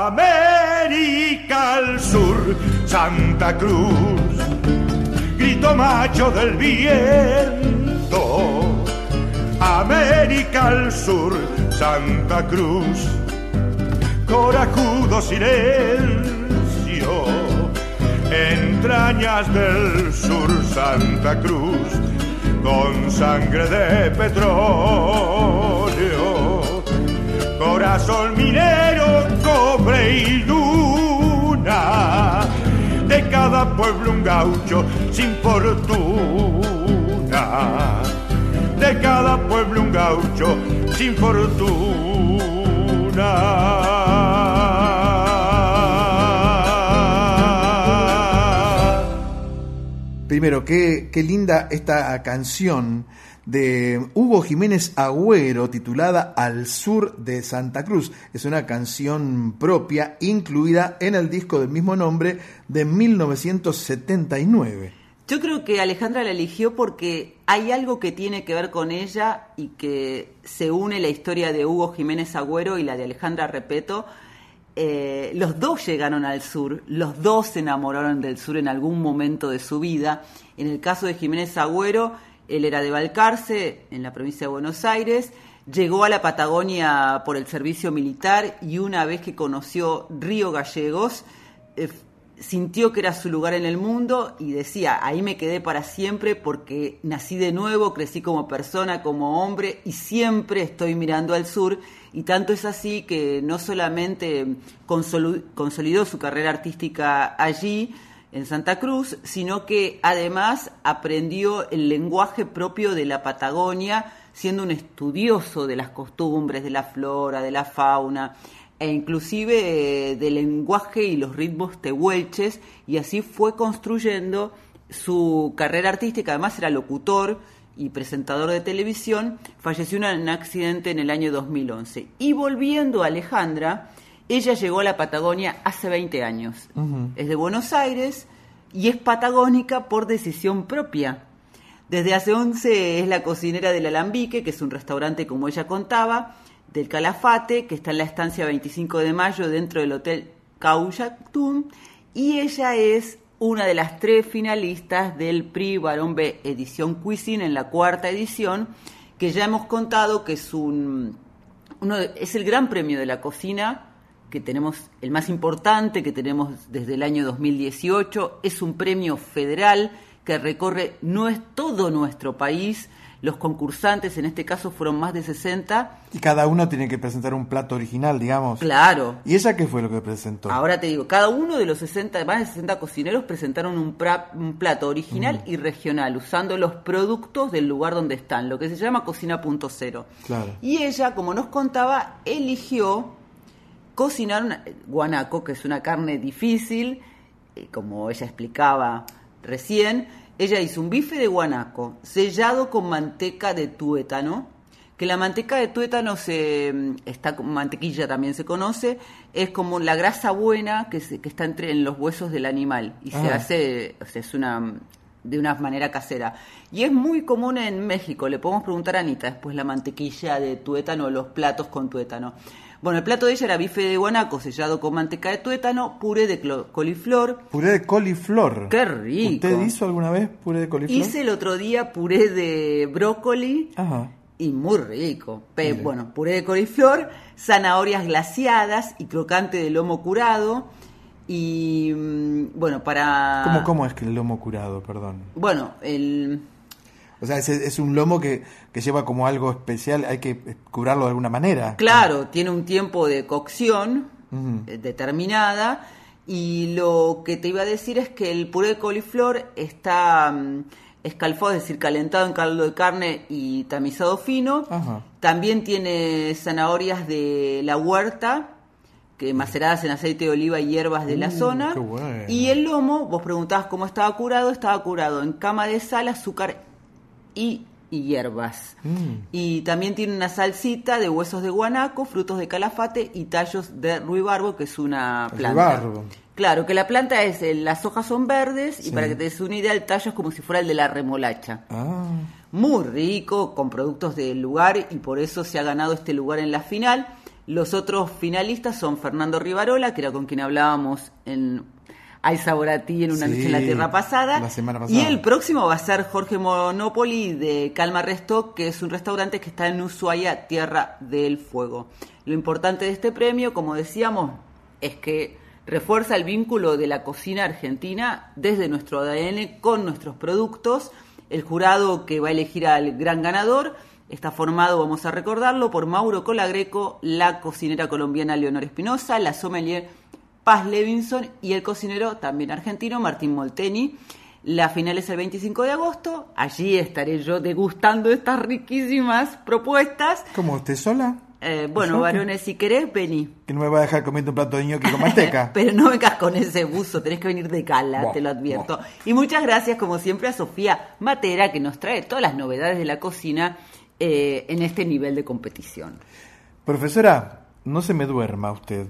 América al sur, Santa Cruz, grito macho del viento. América al sur, Santa Cruz, corajudo silencio, entrañas del sur, Santa Cruz con sangre de petróleo, corazón minero, cobre y luna, de cada pueblo un gaucho sin fortuna, de cada pueblo un gaucho sin fortuna. Primero, qué, qué linda esta canción de Hugo Jiménez Agüero titulada Al sur de Santa Cruz. Es una canción propia incluida en el disco del mismo nombre de 1979. Yo creo que Alejandra la eligió porque hay algo que tiene que ver con ella y que se une la historia de Hugo Jiménez Agüero y la de Alejandra Repeto. Eh, los dos llegaron al sur, los dos se enamoraron del sur en algún momento de su vida. En el caso de Jiménez Agüero, él era de Balcarce, en la provincia de Buenos Aires, llegó a la Patagonia por el servicio militar y una vez que conoció Río Gallegos, eh, sintió que era su lugar en el mundo y decía, ahí me quedé para siempre porque nací de nuevo, crecí como persona, como hombre y siempre estoy mirando al sur. Y tanto es así que no solamente consolidó su carrera artística allí, en Santa Cruz, sino que además aprendió el lenguaje propio de la Patagonia, siendo un estudioso de las costumbres, de la flora, de la fauna, e inclusive eh, del lenguaje y los ritmos tehuelches, y así fue construyendo su carrera artística, además era locutor y presentador de televisión, falleció en un accidente en el año 2011. Y volviendo a Alejandra, ella llegó a la Patagonia hace 20 años. Es de Buenos Aires y es patagónica por decisión propia. Desde hace 11 es la cocinera del Alambique, que es un restaurante, como ella contaba, del Calafate, que está en la estancia 25 de mayo dentro del Hotel Cauchactum, y ella es una de las tres finalistas del PRI Barón B Edición Cuisine en la cuarta edición, que ya hemos contado que es un uno de- es el gran premio de la cocina que tenemos, el más importante que tenemos desde el año 2018, es un premio federal que recorre no es todo nuestro país, los concursantes en este caso fueron más de 60, Y cada uno tiene que presentar un plato original, digamos. claro, ¿Y ella qué fue lo que presentó? Ahora te digo, cada uno de los 60, más de 60 cocineros presentaron un, pra- un plato original y regional, usando los productos del lugar donde están, lo que se llama cocina punto cero. Claro. Y ella, como nos contaba, eligió cocinar una- guanaco, que es una carne difícil, eh, como ella explicaba recién, Ella hizo un bife de guanaco sellado con manteca de tuétano, que la manteca de tuétano se está con mantequilla también se conoce, es como la grasa buena que, se- que está entre en los huesos del animal y se Ah. hace, o sea, es una de una manera casera. Y es muy común en México, le podemos preguntar a Anita después la mantequilla de tuétano, los platos con tuétano. Bueno, el plato de ella era bife de guanaco sellado con manteca de tuétano, puré de coliflor, Puré de coliflor. Qué rico. ¿Usted hizo alguna vez puré de coliflor? Hice el otro día puré de brócoli Ajá. y muy rico. Pe- bueno, puré de coliflor, zanahorias glaciadas y crocante de lomo curado. Y mm, bueno, para. ¿Cómo, ¿Cómo es que el lomo curado, perdón? Bueno, el. O sea, es, es un lomo que, que lleva como algo especial, hay que curarlo de alguna manera. Claro, tiene un tiempo de cocción eh, determinada. Y lo que te iba a decir es que el puré de coliflor está mm, escalfado, es decir, calentado en caldo de carne y tamizado fino. Ajá. También tiene zanahorias de la huerta, que maceradas en aceite de oliva y hierbas de la Uh, zona. qué bueno. Y el lomo, vos preguntabas cómo estaba curado, estaba curado en cama de sal, azúcar y, hierbas. Mm. Y también tiene una salsita de huesos de guanaco, frutos de calafate y tallos de ruibarbo, que es una planta. ruibarbo. Claro, que la planta es, eh, las hojas son verdes y para que te des una idea, el tallo es como si fuera el de la remolacha. Ah. Muy rico, con productos del lugar y por eso se ha ganado este lugar en la final. Los otros finalistas son Fernando Rivarola, que era con quien hablábamos en Hay Sabor a Ti en una Sí, noche en la tierra pasada. la semana pasada. Y el próximo va a ser Jorge Monopoli de Calma Resto, que es un restaurante que está en Ushuaia, Tierra del Fuego. Lo importante de este premio, como decíamos, es que refuerza el vínculo de la cocina argentina desde nuestro ADN con nuestros productos. El jurado que va a elegir al gran ganador está formado, vamos a recordarlo, por Mauro Colagreco, la cocinera colombiana Leonor Espinosa, la sommelier Paz Levinson y el cocinero también argentino Martín Molteni. La final es el 25 de agosto. Allí estaré yo degustando estas riquísimas propuestas. ¿Cómo usted sola? Eh, bueno, varones, si querés, vení. Que no me va a dejar comiendo un plato de ñoqui con manteca. *laughs* Pero no vengas con ese buzo, tenés que venir de Buah, te lo advierto. Y muchas gracias, como siempre, a Sofía Matera, que nos trae todas las novedades de la cocina eh, en este nivel de competición. Profesora, no se me duerma usted.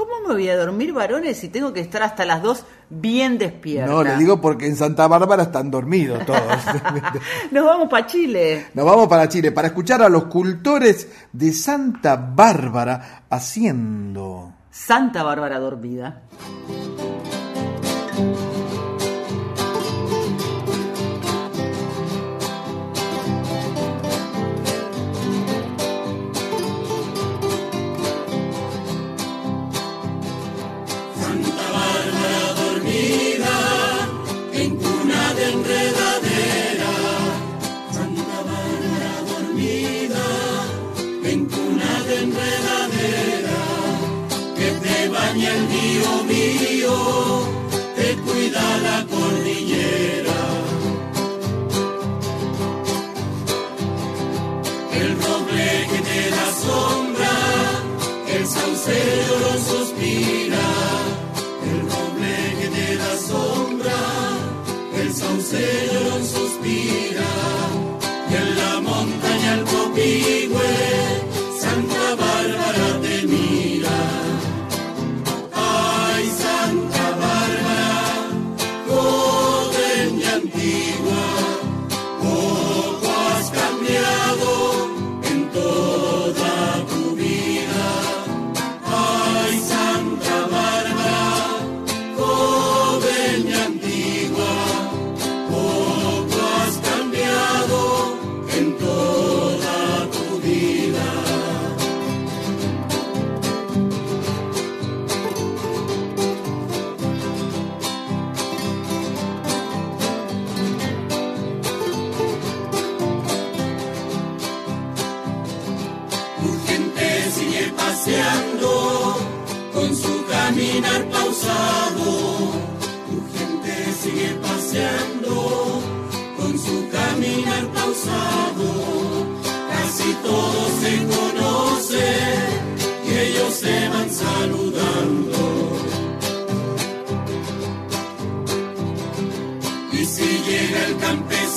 ¿Cómo me voy a dormir, varones, si tengo que estar hasta las dos bien despierta? No, le digo porque en Santa Bárbara están dormidos todos. *laughs* Nos vamos para Chile. Nos vamos para Chile para escuchar a los cultores de Santa Bárbara haciendo. Santa Bárbara dormida.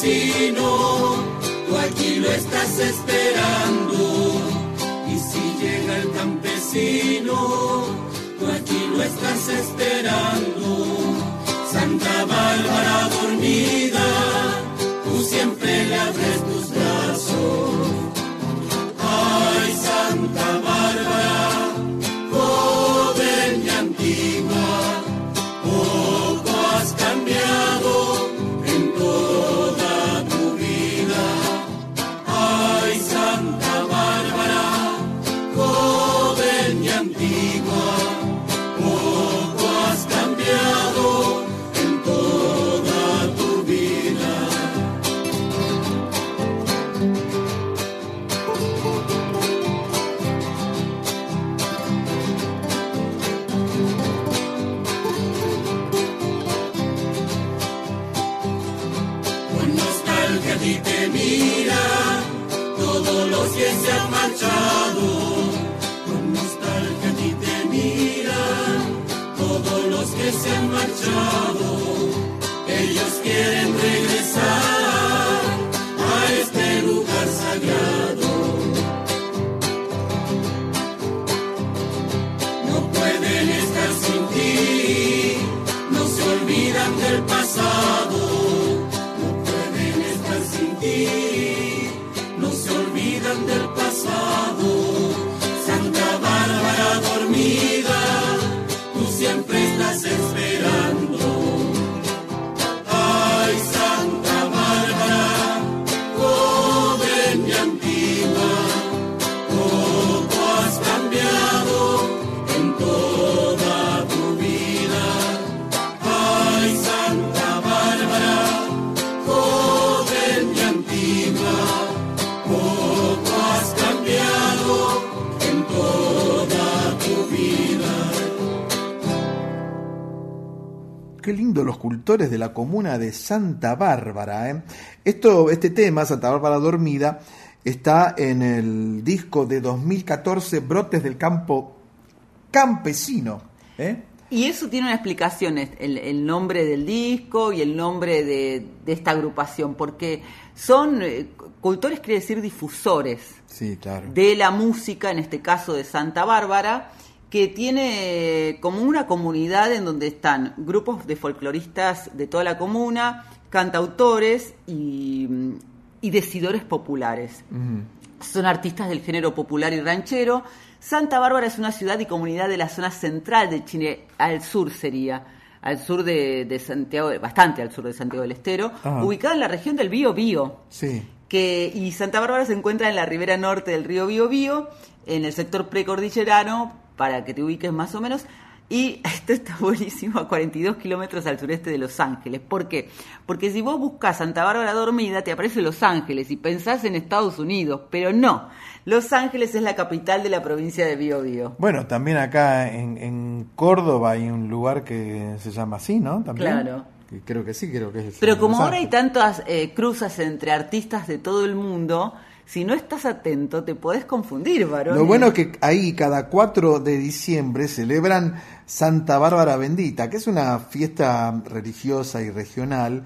Campesino, tú aquí lo estás esperando. Y si llega el campesino, tú aquí lo estás esperando. Santa Bárbara se han de la comuna de Santa Bárbara. ¿eh? Esto, este tema, Santa Bárbara Dormida, está en el disco de 2014, Brotes del Campo Campesino. ¿eh? Y eso tiene una explicación, el, el nombre del disco y el nombre de, de esta agrupación, porque son, eh, cultores quiere decir difusores Sí, claro. de la música, en este caso de Santa Bárbara, que tiene como una comunidad en donde están grupos de folcloristas de toda la comuna, cantautores y, y decidores populares. Son artistas del género popular y ranchero. Santa Bárbara es una ciudad y comunidad de la zona central de Chile, al sur sería, al sur de, de Santiago, bastante al sur de Santiago del Estero, ubicada en la región del Bío Bío Sí. que y Santa Bárbara se encuentra en la ribera norte del río Biobío, en el sector precordillerano, para que te ubiques más o menos. Y *laughs* esto está buenísimo a 42 kilómetros al sureste de Los Ángeles. ¿Por qué? Porque si vos buscas Santa Bárbara dormida, te aparece Los Ángeles y pensás en Estados Unidos, pero no. Los Ángeles es la capital de la provincia de Biobío. Bueno, también acá en, en Córdoba hay un lugar que se llama así, ¿no? También. Claro. Creo que sí, creo que es. Pero como ahora hay tantas eh, cruzas entre artistas de todo el mundo, si no estás atento te podés confundir, varón. Lo bueno es que ahí cada 4 de diciembre celebran Santa Bárbara Bendita, que es una fiesta religiosa y regional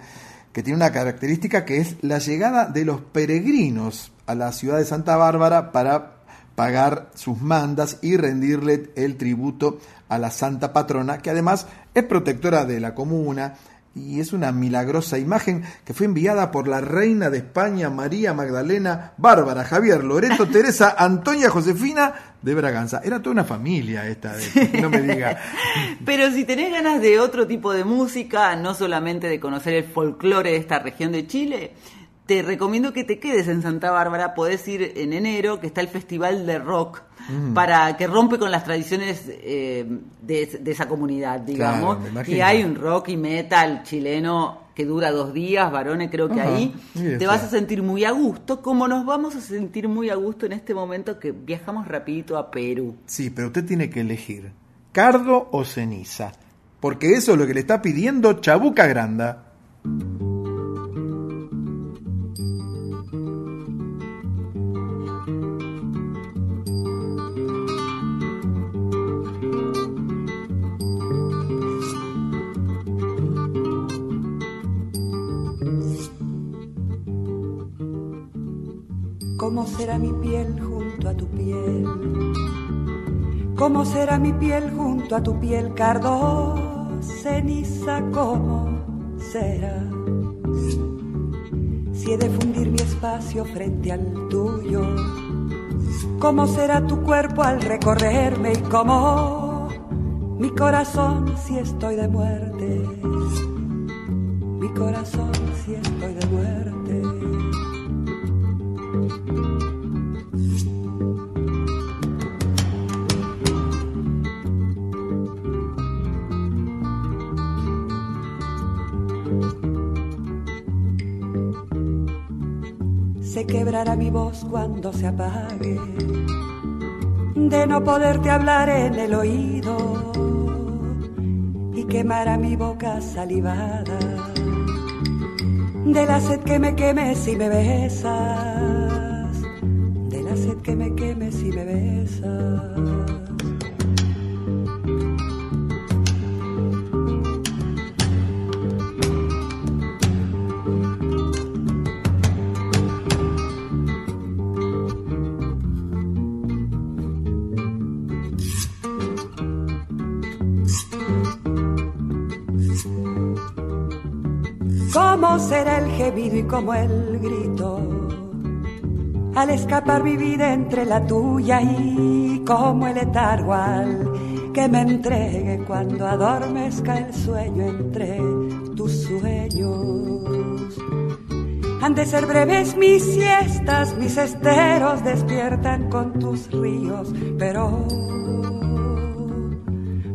que tiene una característica que es la llegada de los peregrinos a la ciudad de Santa Bárbara para pagar sus mandas y rendirle el tributo a la Santa Patrona, que además es protectora de la comuna y es una milagrosa imagen que fue enviada por la reina de España, María Magdalena, Bárbara, Javier, Loreto, *laughs* Teresa, Antonia, Josefina de Braganza. Era toda una familia esta, de- no me diga. *laughs* Pero si tenés ganas de otro tipo de música, no solamente de conocer el folclore de esta región de Chile, te recomiendo que te quedes en Santa Bárbara. Podés ir en enero, que está el Festival de Rock, Mm. para que rompe con las tradiciones eh, de, de esa comunidad, digamos. Claro, y hay un rock y metal chileno que dura dos días, varones, creo que ahí te vas a sentir muy a gusto, como nos vamos a sentir muy a gusto en este momento que viajamos rapidito a Perú. Sí, pero usted tiene que elegir cardo o ceniza, porque eso es lo que le está pidiendo Chabuca Granda. Será mi piel junto a tu piel? ¿Cómo será mi piel junto a tu piel, cardo? Ceniza, ¿cómo será? Si he de fundir mi espacio frente al tuyo, ¿cómo será tu cuerpo al recorrerme y cómo mi corazón si estoy de muerte? Mi corazón si estoy de muerte. Se quebrará mi voz cuando se apague, de no poderte hablar en el oído y quemará mi boca salivada, de la sed que me queme si me besas, y cómo el grito al escapar mi vida entre la tuya y como el letargo que me entregue cuando adormezca el sueño entre tus sueños. Han de ser breves mis siestas, mis esteros despiertan con tus ríos, pero,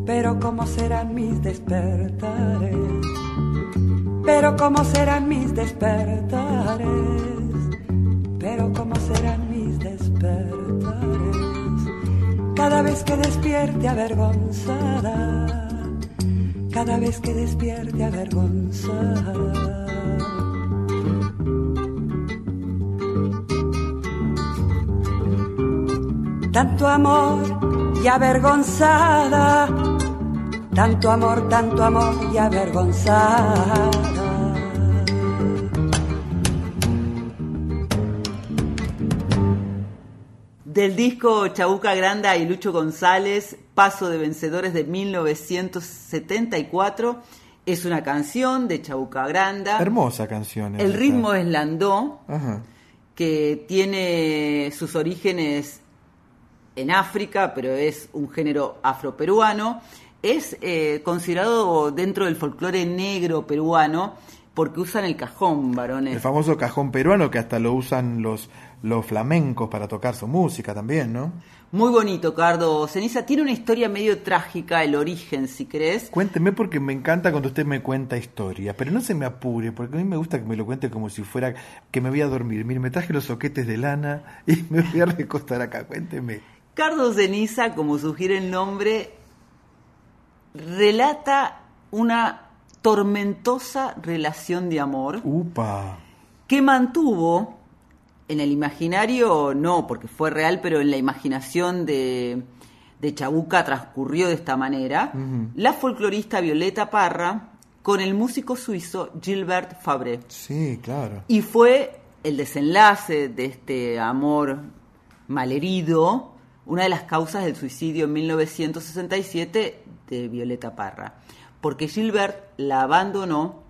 pero cómo serán mis despertares pero cómo serán mis despertares, pero cómo serán mis despertares, cada vez que despierte avergonzada, cada vez que despierte avergonzada. Tanto amor y avergonzada, tanto amor, tanto amor y avergonzada. Del disco Chabuca Granda y Lucho González, Paso de Vencedores de 1974, es una canción de Chabuca Granda. Hermosa canción. El ritmo es landó, Ajá. que tiene sus orígenes en África, pero es un género afroperuano. Es eh, considerado dentro del folclore negro peruano porque usan el cajón, varones. El famoso cajón peruano que hasta lo usan los, los flamencos para tocar su música también, ¿no? Muy bonito, Cardo Ceniza. Tiene una historia medio trágica, el origen, si crees. Cuénteme porque me encanta cuando usted me cuenta historia, pero no se me apure, porque a mí me gusta que me lo cuente como si fuera que me voy a dormir. Mire, me traje los soquetes de lana *laughs* y me voy a recostar acá. Cuénteme. Cardo Ceniza, como sugiere el nombre, relata una tormentosa relación de amor Upa. que mantuvo en el imaginario, no porque fue real, pero en la imaginación de, de Chabuca transcurrió de esta manera, la folclorista Violeta Parra con el músico suizo Gilbert Fabre. Sí, claro. Y fue el desenlace de este amor malherido, una de las causas del suicidio en 1967 de Violeta Parra. Porque Gilbert la abandonó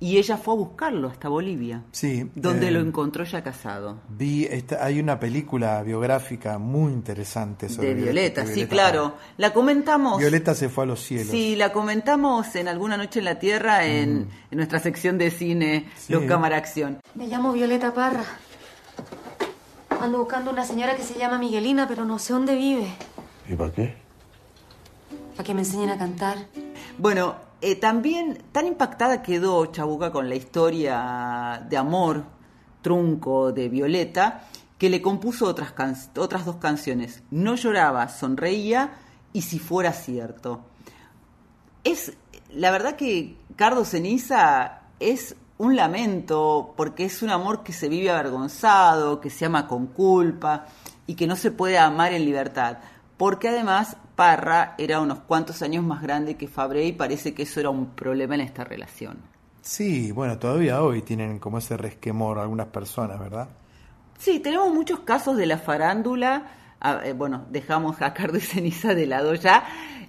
y ella fue a buscarlo hasta Bolivia, Sí. donde eh, lo encontró ya casado. Vi, esta- hay una película biográfica muy interesante sobre De Violeta, sí, Violeta claro. La comentamos. Violeta se fue a los cielos. Sí, la comentamos en Alguna Noche en la Tierra en, Mm. en nuestra sección de cine, Sí. Los Cámara Acción. Me llamo Violeta Parra. Ando buscando una señora que se llama Miguelina, pero no sé dónde vive. ¿Y para qué? Para que me enseñen a cantar. Bueno, eh, también tan impactada quedó Chabuca con la historia de amor trunco de Violeta que le compuso otras, otras dos canciones. No lloraba, sonreía y si fuera cierto. Es, la verdad que Cardo Ceniza es un lamento porque es un amor que se vive avergonzado, que se ama con culpa y que no se puede amar en libertad. Porque además Parra era unos cuantos años más grande que Fabre y parece que eso era un problema en esta relación. Sí, bueno, todavía hoy tienen como ese resquemor algunas personas, ¿verdad? Sí, tenemos muchos casos de la farándula, ah, eh, bueno, dejamos a Cardo y Ceniza de lado ya,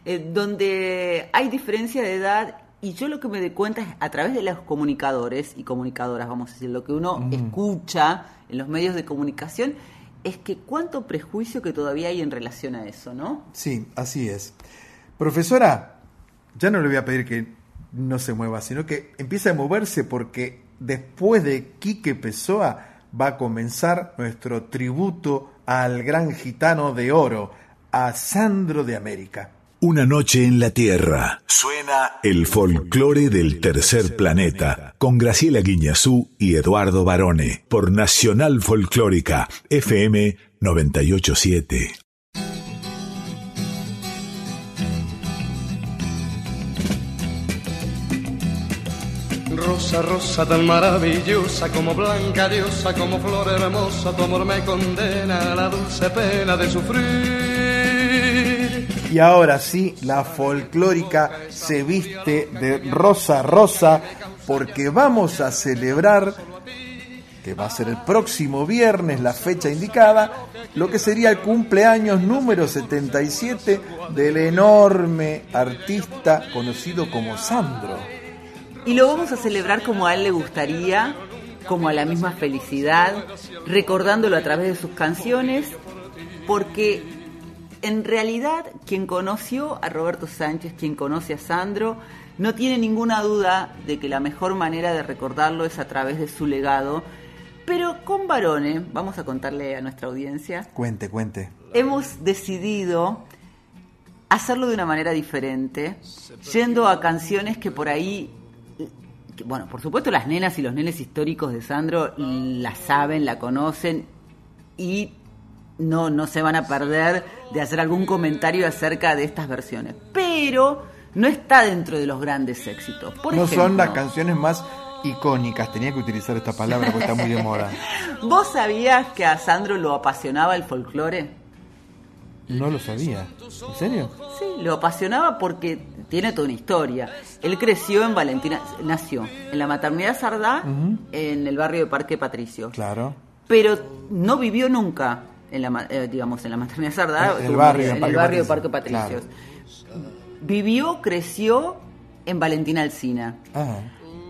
eh, donde hay diferencia de edad y yo lo que me doy cuenta es a través de los comunicadores y comunicadoras, vamos a decir, lo que uno Mm. escucha en los medios de comunicación, es que cuánto prejuicio que todavía hay en relación a eso, ¿no? Sí, así es. Profesora, ya no le voy a pedir que no se mueva, sino que empiece a moverse porque después de Quique Pessoa va a comenzar nuestro tributo al gran gitano de oro, a Sandro de América. Una noche en la Tierra. Suena el folclore del tercer planeta con Graciela Guiñazú y Eduardo Barone por Nacional Folclórica FM 987. Rosa, rosa tan maravillosa, como blanca diosa, como flor hermosa, tu amor me condena a la dulce pena de sufrir. Y ahora sí, la folclórica se viste de rosa rosa porque vamos a celebrar, que va a ser el próximo viernes, la fecha indicada, lo que sería el cumpleaños número 77 del enorme artista conocido como Sandro. Y lo vamos a celebrar como a él le gustaría, como a la misma felicidad, recordándolo a través de sus canciones, porque en realidad quien conoció a Roberto Sánchez, quien conoce a Sandro, no tiene ninguna duda de que la mejor manera de recordarlo es a través de su legado. Pero con Barone, vamos a contarle a nuestra audiencia, Cuente, cuente. hemos decidido hacerlo de una manera diferente, yendo a canciones que por ahí, que, bueno, por supuesto las nenas y los nenes históricos de Sandro la saben, la conocen y no, no se van a perder de hacer algún comentario acerca de estas versiones. Pero no está dentro de los grandes éxitos. Por no ejemplo, son las canciones más icónicas, tenía que utilizar esta palabra porque está muy de *laughs* moda. ¿Vos sabías que a Sandro lo apasionaba el folclore? No lo sabía. ¿En serio? Sí, lo apasionaba porque tiene toda una historia. Él creció en Valentina, nació en la maternidad Sardá, en el barrio de Parque Patricio, Claro. pero no vivió nunca en la, eh, digamos, en la maternidad Sardá, En el barrio de en el Parque barrio Patricios. Vivió, creció en Valentina Alsina. Ah,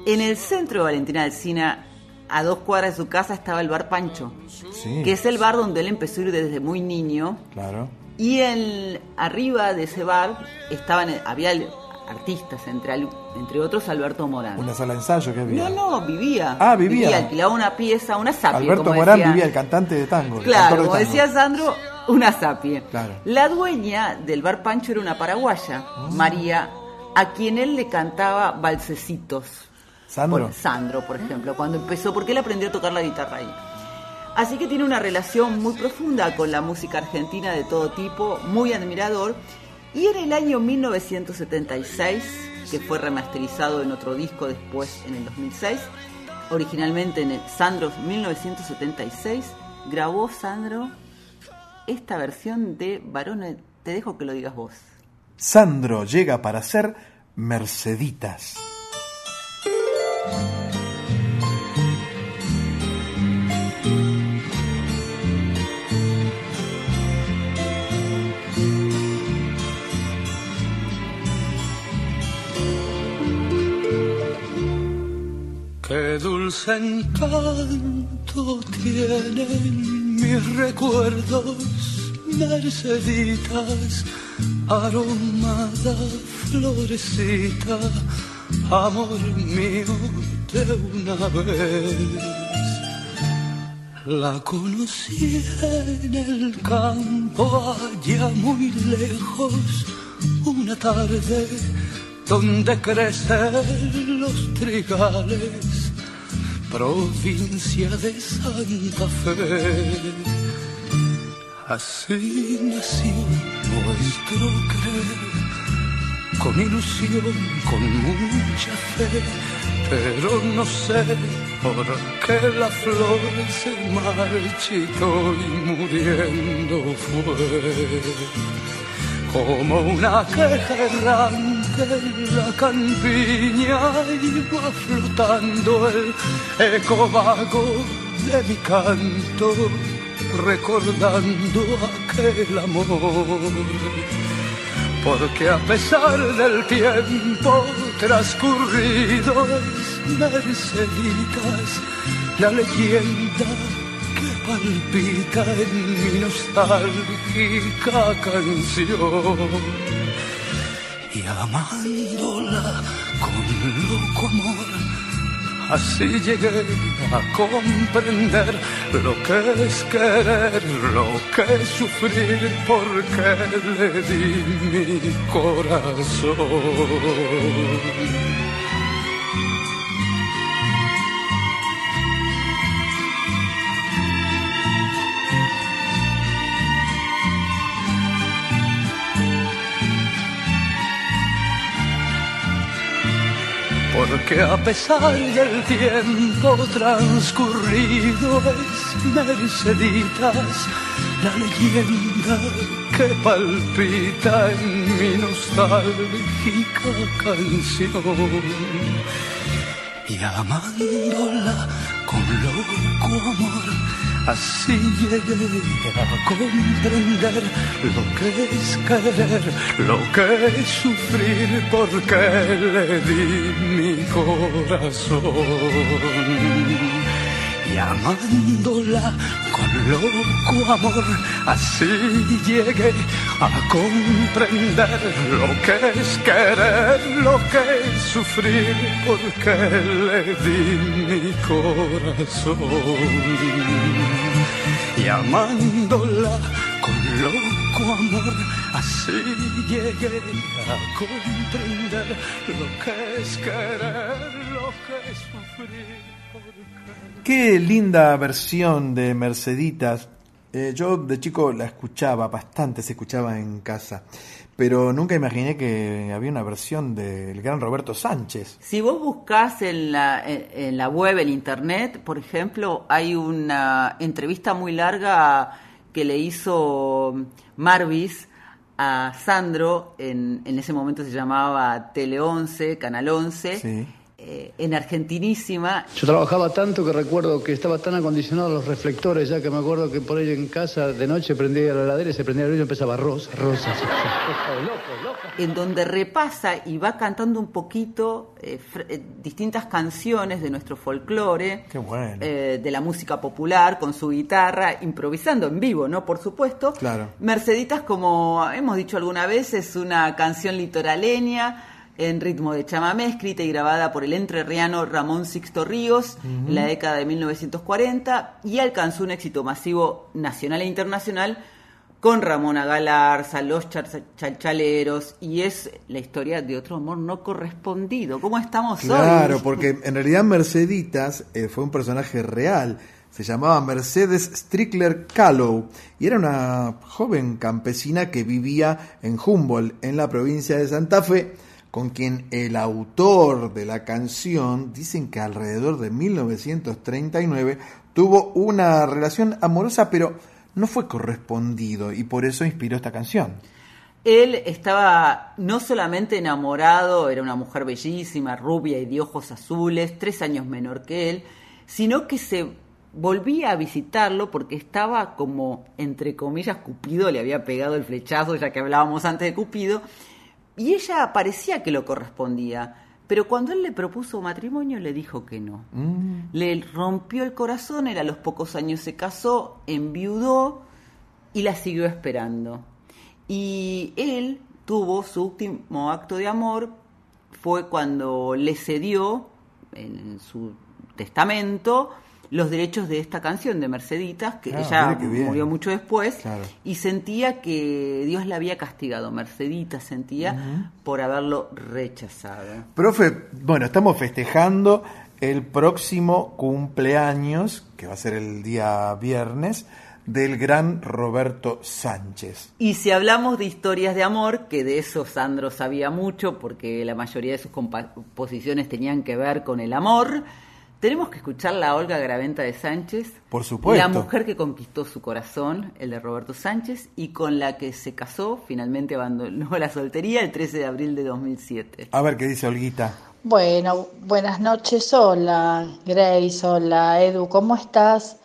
En el centro de Valentina Alsina, a dos cuadras de su casa, estaba el bar Pancho, sí. que es el bar donde él empezó a ir desde muy niño. Claro. Y en, arriba de ese bar estaban, había el- artistas, entre, entre otros Alberto Morán. Una sala de ensayo que había. No, no, vivía. Ah, vivía. alquilaba una pieza, una sapie. Alberto como Morán decía. vivía, el cantante de tango. Claro, de como tango. decía Sandro, una sapie. Claro. La dueña del bar Pancho era una paraguaya, María, a quien él le cantaba balsecitos. Sandro. Por- Sandro, por ejemplo, cuando empezó, porque él aprendió a tocar la guitarra ahí. Así que tiene una relación muy profunda con la música argentina de todo tipo, muy admirador. Y en el año 1976, que fue remasterizado en otro disco después en el 2006, originalmente en el Sandro 1976, grabó Sandro esta versión de Barone. Te dejo que lo digas vos. Sandro llega para ser Merceditas. Qué dulce encanto tienen mis recuerdos, Merceditas, aromada florecita, amor mío de una vez. La conocí en el campo allá muy lejos, una tarde donde crecen los trigales, provincia de Santa Fe. Así nació nuestro querer, con ilusión, con mucha fe, pero no sé por qué la flor se marchitó y muriendo fue como una queja errante en la campiña iba flotando el eco vago de mi canto, recordando aquel amor. Porque a pesar del tiempo transcurrido Merceditas la leyenda que palpita en mi nostálgica canción. Y amándola con loco amor, así llegué a comprender lo que es querer, lo que es sufrir, porque le di mi corazón. Porque a pesar del tiempo transcurrido es Merceditas la leyenda que palpita en mi nostálgica canción. Y amándola con loco amor, así llegué a comprender lo que es querer, lo que es sufrir, porque le di mi corazón. Y amándola con loco amor, así llegué a comprender lo que es querer, lo que es sufrir, porque le di mi corazón. Y amándola con loco amor, así llegué a comprender lo que es querer, lo que es sufrir. Qué linda versión de Merceditas. Eh, yo de chico la escuchaba, bastante se escuchaba en casa, pero nunca imaginé que había una versión del gran Roberto Sánchez. Si vos buscás en la, en, la web, en internet, por ejemplo, hay una entrevista muy larga que le hizo Marvis a Sandro, en, en ese momento se llamaba Tele 11, Canal 11, eh, en Argentinísima. Yo trabajaba tanto que recuerdo que estaba tan acondicionados los reflectores, ya que me acuerdo que por ahí en casa de noche prendía la heladera y se prendía la luz y empezaba rosa, rosa. en donde repasa y va cantando un poquito eh, eh, distintas canciones de nuestro folclore, Qué bueno. eh, de la música popular, con su guitarra, improvisando en vivo, ¿no? Por supuesto. Claro. Merceditas, como hemos dicho alguna vez, es una canción litoraleña en ritmo de chamamé, escrita y grabada por el entrerriano Ramón Sixto Ríos en la década de 1940 y alcanzó un éxito masivo nacional e internacional con Ramona Galarza, los chalchaleros y es la historia de otro amor no correspondido. ¿Cómo estamos Claro, hoy? porque en realidad Merceditas eh, fue un personaje real. Se llamaba Mercedes Strickler Callow y era una joven campesina que vivía en Humboldt, en la provincia de Santa Fe, con quien el autor de la canción dicen que alrededor de 1939 tuvo una relación amorosa, pero no fue correspondido y por eso inspiró esta canción. Él estaba no solamente enamorado, era una mujer bellísima, rubia y de ojos azules, tres años menor que él, sino que se volvía a visitarlo porque estaba como, entre comillas, Cupido le había pegado el flechazo, ya que hablábamos antes de Cupido, y ella parecía que lo correspondía, pero cuando él le propuso matrimonio le dijo que no. Le rompió el corazón, él a los pocos años se casó, enviudó y la siguió esperando. Y él tuvo su último acto de amor, fue cuando le cedió en su testamento los derechos de esta canción de Merceditas, que ella murió mucho después, Claro. y sentía que Dios la había castigado, Merceditas sentía, por haberlo rechazado. Profe, bueno, estamos festejando el próximo cumpleaños, que va a ser el día viernes, del gran Roberto Sánchez. Y si hablamos de historias de amor, que de eso Sandro sabía mucho, porque la mayoría de sus composiciones tenían que ver con el amor, tenemos que escuchar la Olga Graventa de Sánchez, Por supuesto. la mujer que conquistó su corazón, el de Roberto Sánchez, y con la que se casó, finalmente abandonó la soltería el 13 de abril de 2007. A ver qué dice Olguita. Bueno, buenas noches. Hola, Grace. Hola, Edu. ¿Cómo estás?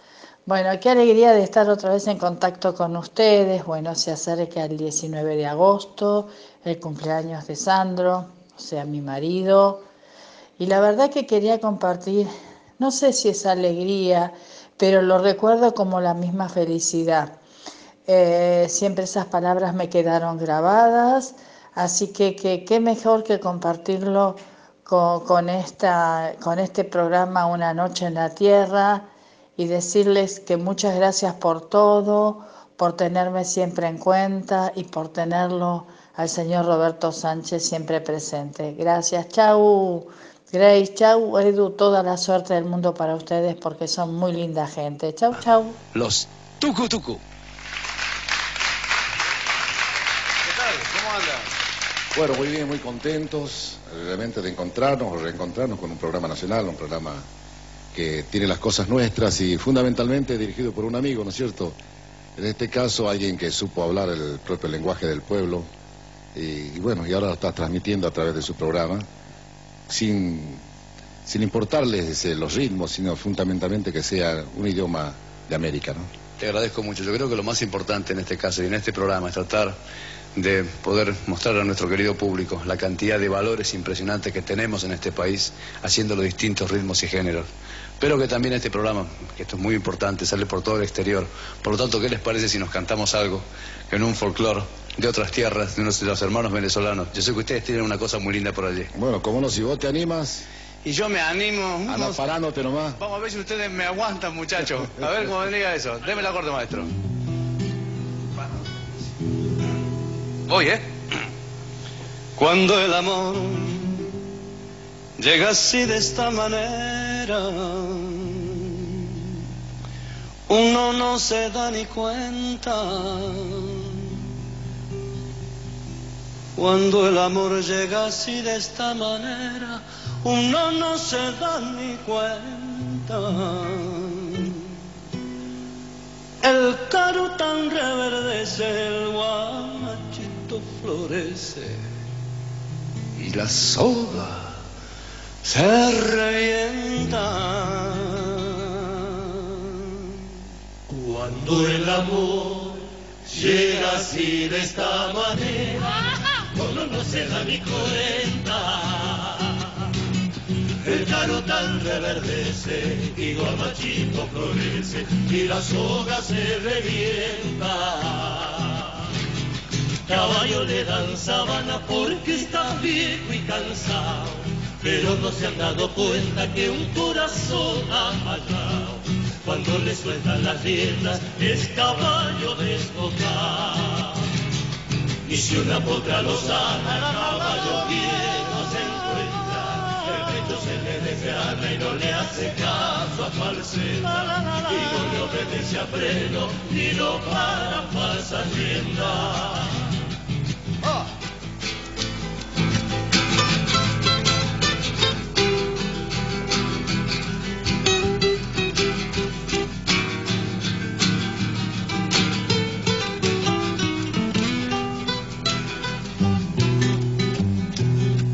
Bueno, qué alegría de estar otra vez en contacto con ustedes. Bueno, se acerca el 19 de agosto, el cumpleaños de Sandro, o sea, mi marido. Y la verdad que quería compartir, no sé si es alegría, pero lo recuerdo como la misma felicidad. Eh, siempre esas palabras me quedaron grabadas, así que qué mejor que compartirlo con, con esta, con este programa Una Noche en la Tierra y decirles que muchas gracias por todo, por tenerme siempre en cuenta y por tenerlo al señor Roberto Sánchez siempre presente. Gracias, chau. Grace, chau, Edu, toda la suerte del mundo para ustedes porque son muy linda gente. Chau, chau. Los Tucu Tucu. ¿Qué tal? ¿Cómo andan? Bueno, muy bien, muy contentos realmente de encontrarnos o reencontrarnos con un programa nacional, un programa que tiene las cosas nuestras y fundamentalmente dirigido por un amigo, ¿no es cierto? En este caso, alguien que supo hablar el propio lenguaje del pueblo y, y bueno, y ahora lo está transmitiendo a través de su programa sin, sin importarles los ritmos, sino fundamentalmente que sea un idioma de América, ¿no? Te agradezco mucho. Yo creo que lo más importante en este caso y en este programa es tratar de poder mostrar a nuestro querido público la cantidad de valores impresionantes que tenemos en este país haciendo los distintos ritmos y géneros. Pero que también este programa, que esto es muy importante, sale por todo el exterior. Por lo tanto, ¿qué les parece si nos cantamos algo en un folclore de otras tierras, de nuestros hermanos venezolanos? Yo sé que ustedes tienen una cosa muy linda por allí. Bueno, ¿cómo no? Si vos te animas, Y yo me animo. anda Vamos, parándote nomás. vamos a ver si ustedes me aguantan, muchachos. A ver cómo vendría eso. Deme el acorde, maestro. Voy, ¿eh? Cuando el amor llega así de esta manera, uno no se da ni cuenta. Cuando el amor llega así de esta manera, uno no se da ni cuenta. El caro tan reverdece, el guamachito florece y la soga se revienta. Cuando el amor llega así de esta manera, uno no se da ni cuenta. El tan reverdece y guamachito florece y la soga se revienta. Caballo le dan sabana porque está viejo y cansado, pero no se han dado cuenta que un corazón amarrado, cuando le sueltan las riendas, es caballo desbocado. Y si una potra lo sana, caballo viejo se encuentra, el pecho se le desgrana y no le hace caso a falseta, y no le obedece a freno, ni lo para falsas riendas.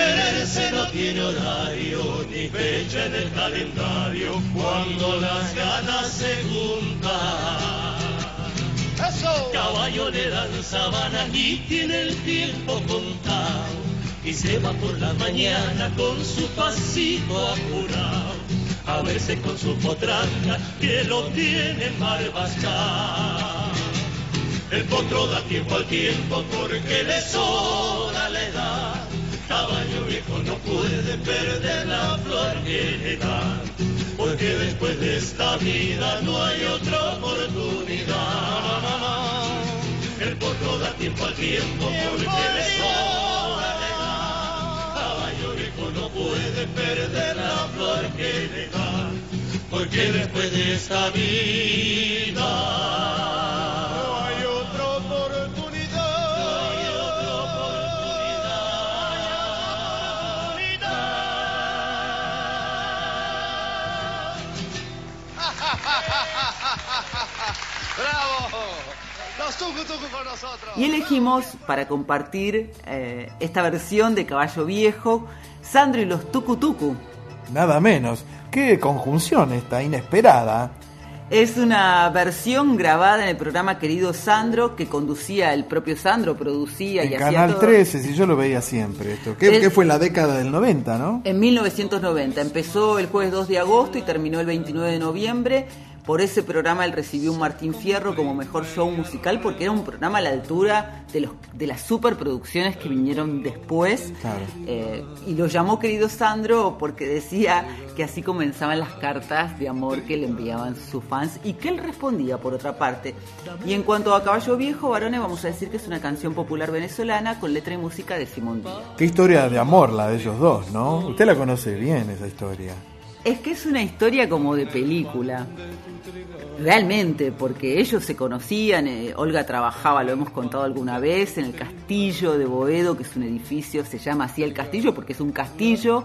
Quererse no tiene horario ni fecha en el calendario cuando las ganas se juntan. Caballo le dan sabana y tiene el tiempo contado y se va por la mañana con su pasito apurado a verse con su potranca que lo tiene barbascado. El potro da tiempo al tiempo porque le sobra la edad. Caballo viejo no puede perder la flor que le dan, porque después de esta vida no hay otra oportunidad. El potro da tiempo al tiempo porque le sobra. Caballo viejo no puede perder la flor que le da, porque después de esta vida ¡Bravo! Los tucu tucu con nosotros. Y elegimos para compartir eh, esta versión de Caballo Viejo, Sandro y los Tucu Tucu. Nada menos. Qué conjunción esta, inesperada. Es una versión grabada en el programa Querido Sandro que conducía el propio Sandro, producía y En hacía Canal todo. 13, si yo lo veía siempre esto. ¿Qué, Es- qué fue en la década del 90, no? En 1990. Empezó el jueves 2 de agosto y terminó el 29 de noviembre. Por ese programa él recibió un Martín Fierro como mejor show musical porque era un programa a la altura de, los, de las superproducciones que vinieron después. Claro. Eh, y lo llamó querido Sandro porque decía que así comenzaban las cartas de amor que le enviaban sus fans y que él respondía por otra parte. Y en cuanto a Caballo Viejo, varones, vamos a decir que es una canción popular venezolana con letra y música de Simón Díaz. Qué historia de amor la de ellos dos, ¿no? Usted la conoce bien, esa historia. Es que es una historia como de película. Realmente, porque ellos se conocían, eh, Olga trabajaba, lo hemos contado alguna vez, en el castillo de Boedo, que es un edificio, se llama así el castillo porque es un castillo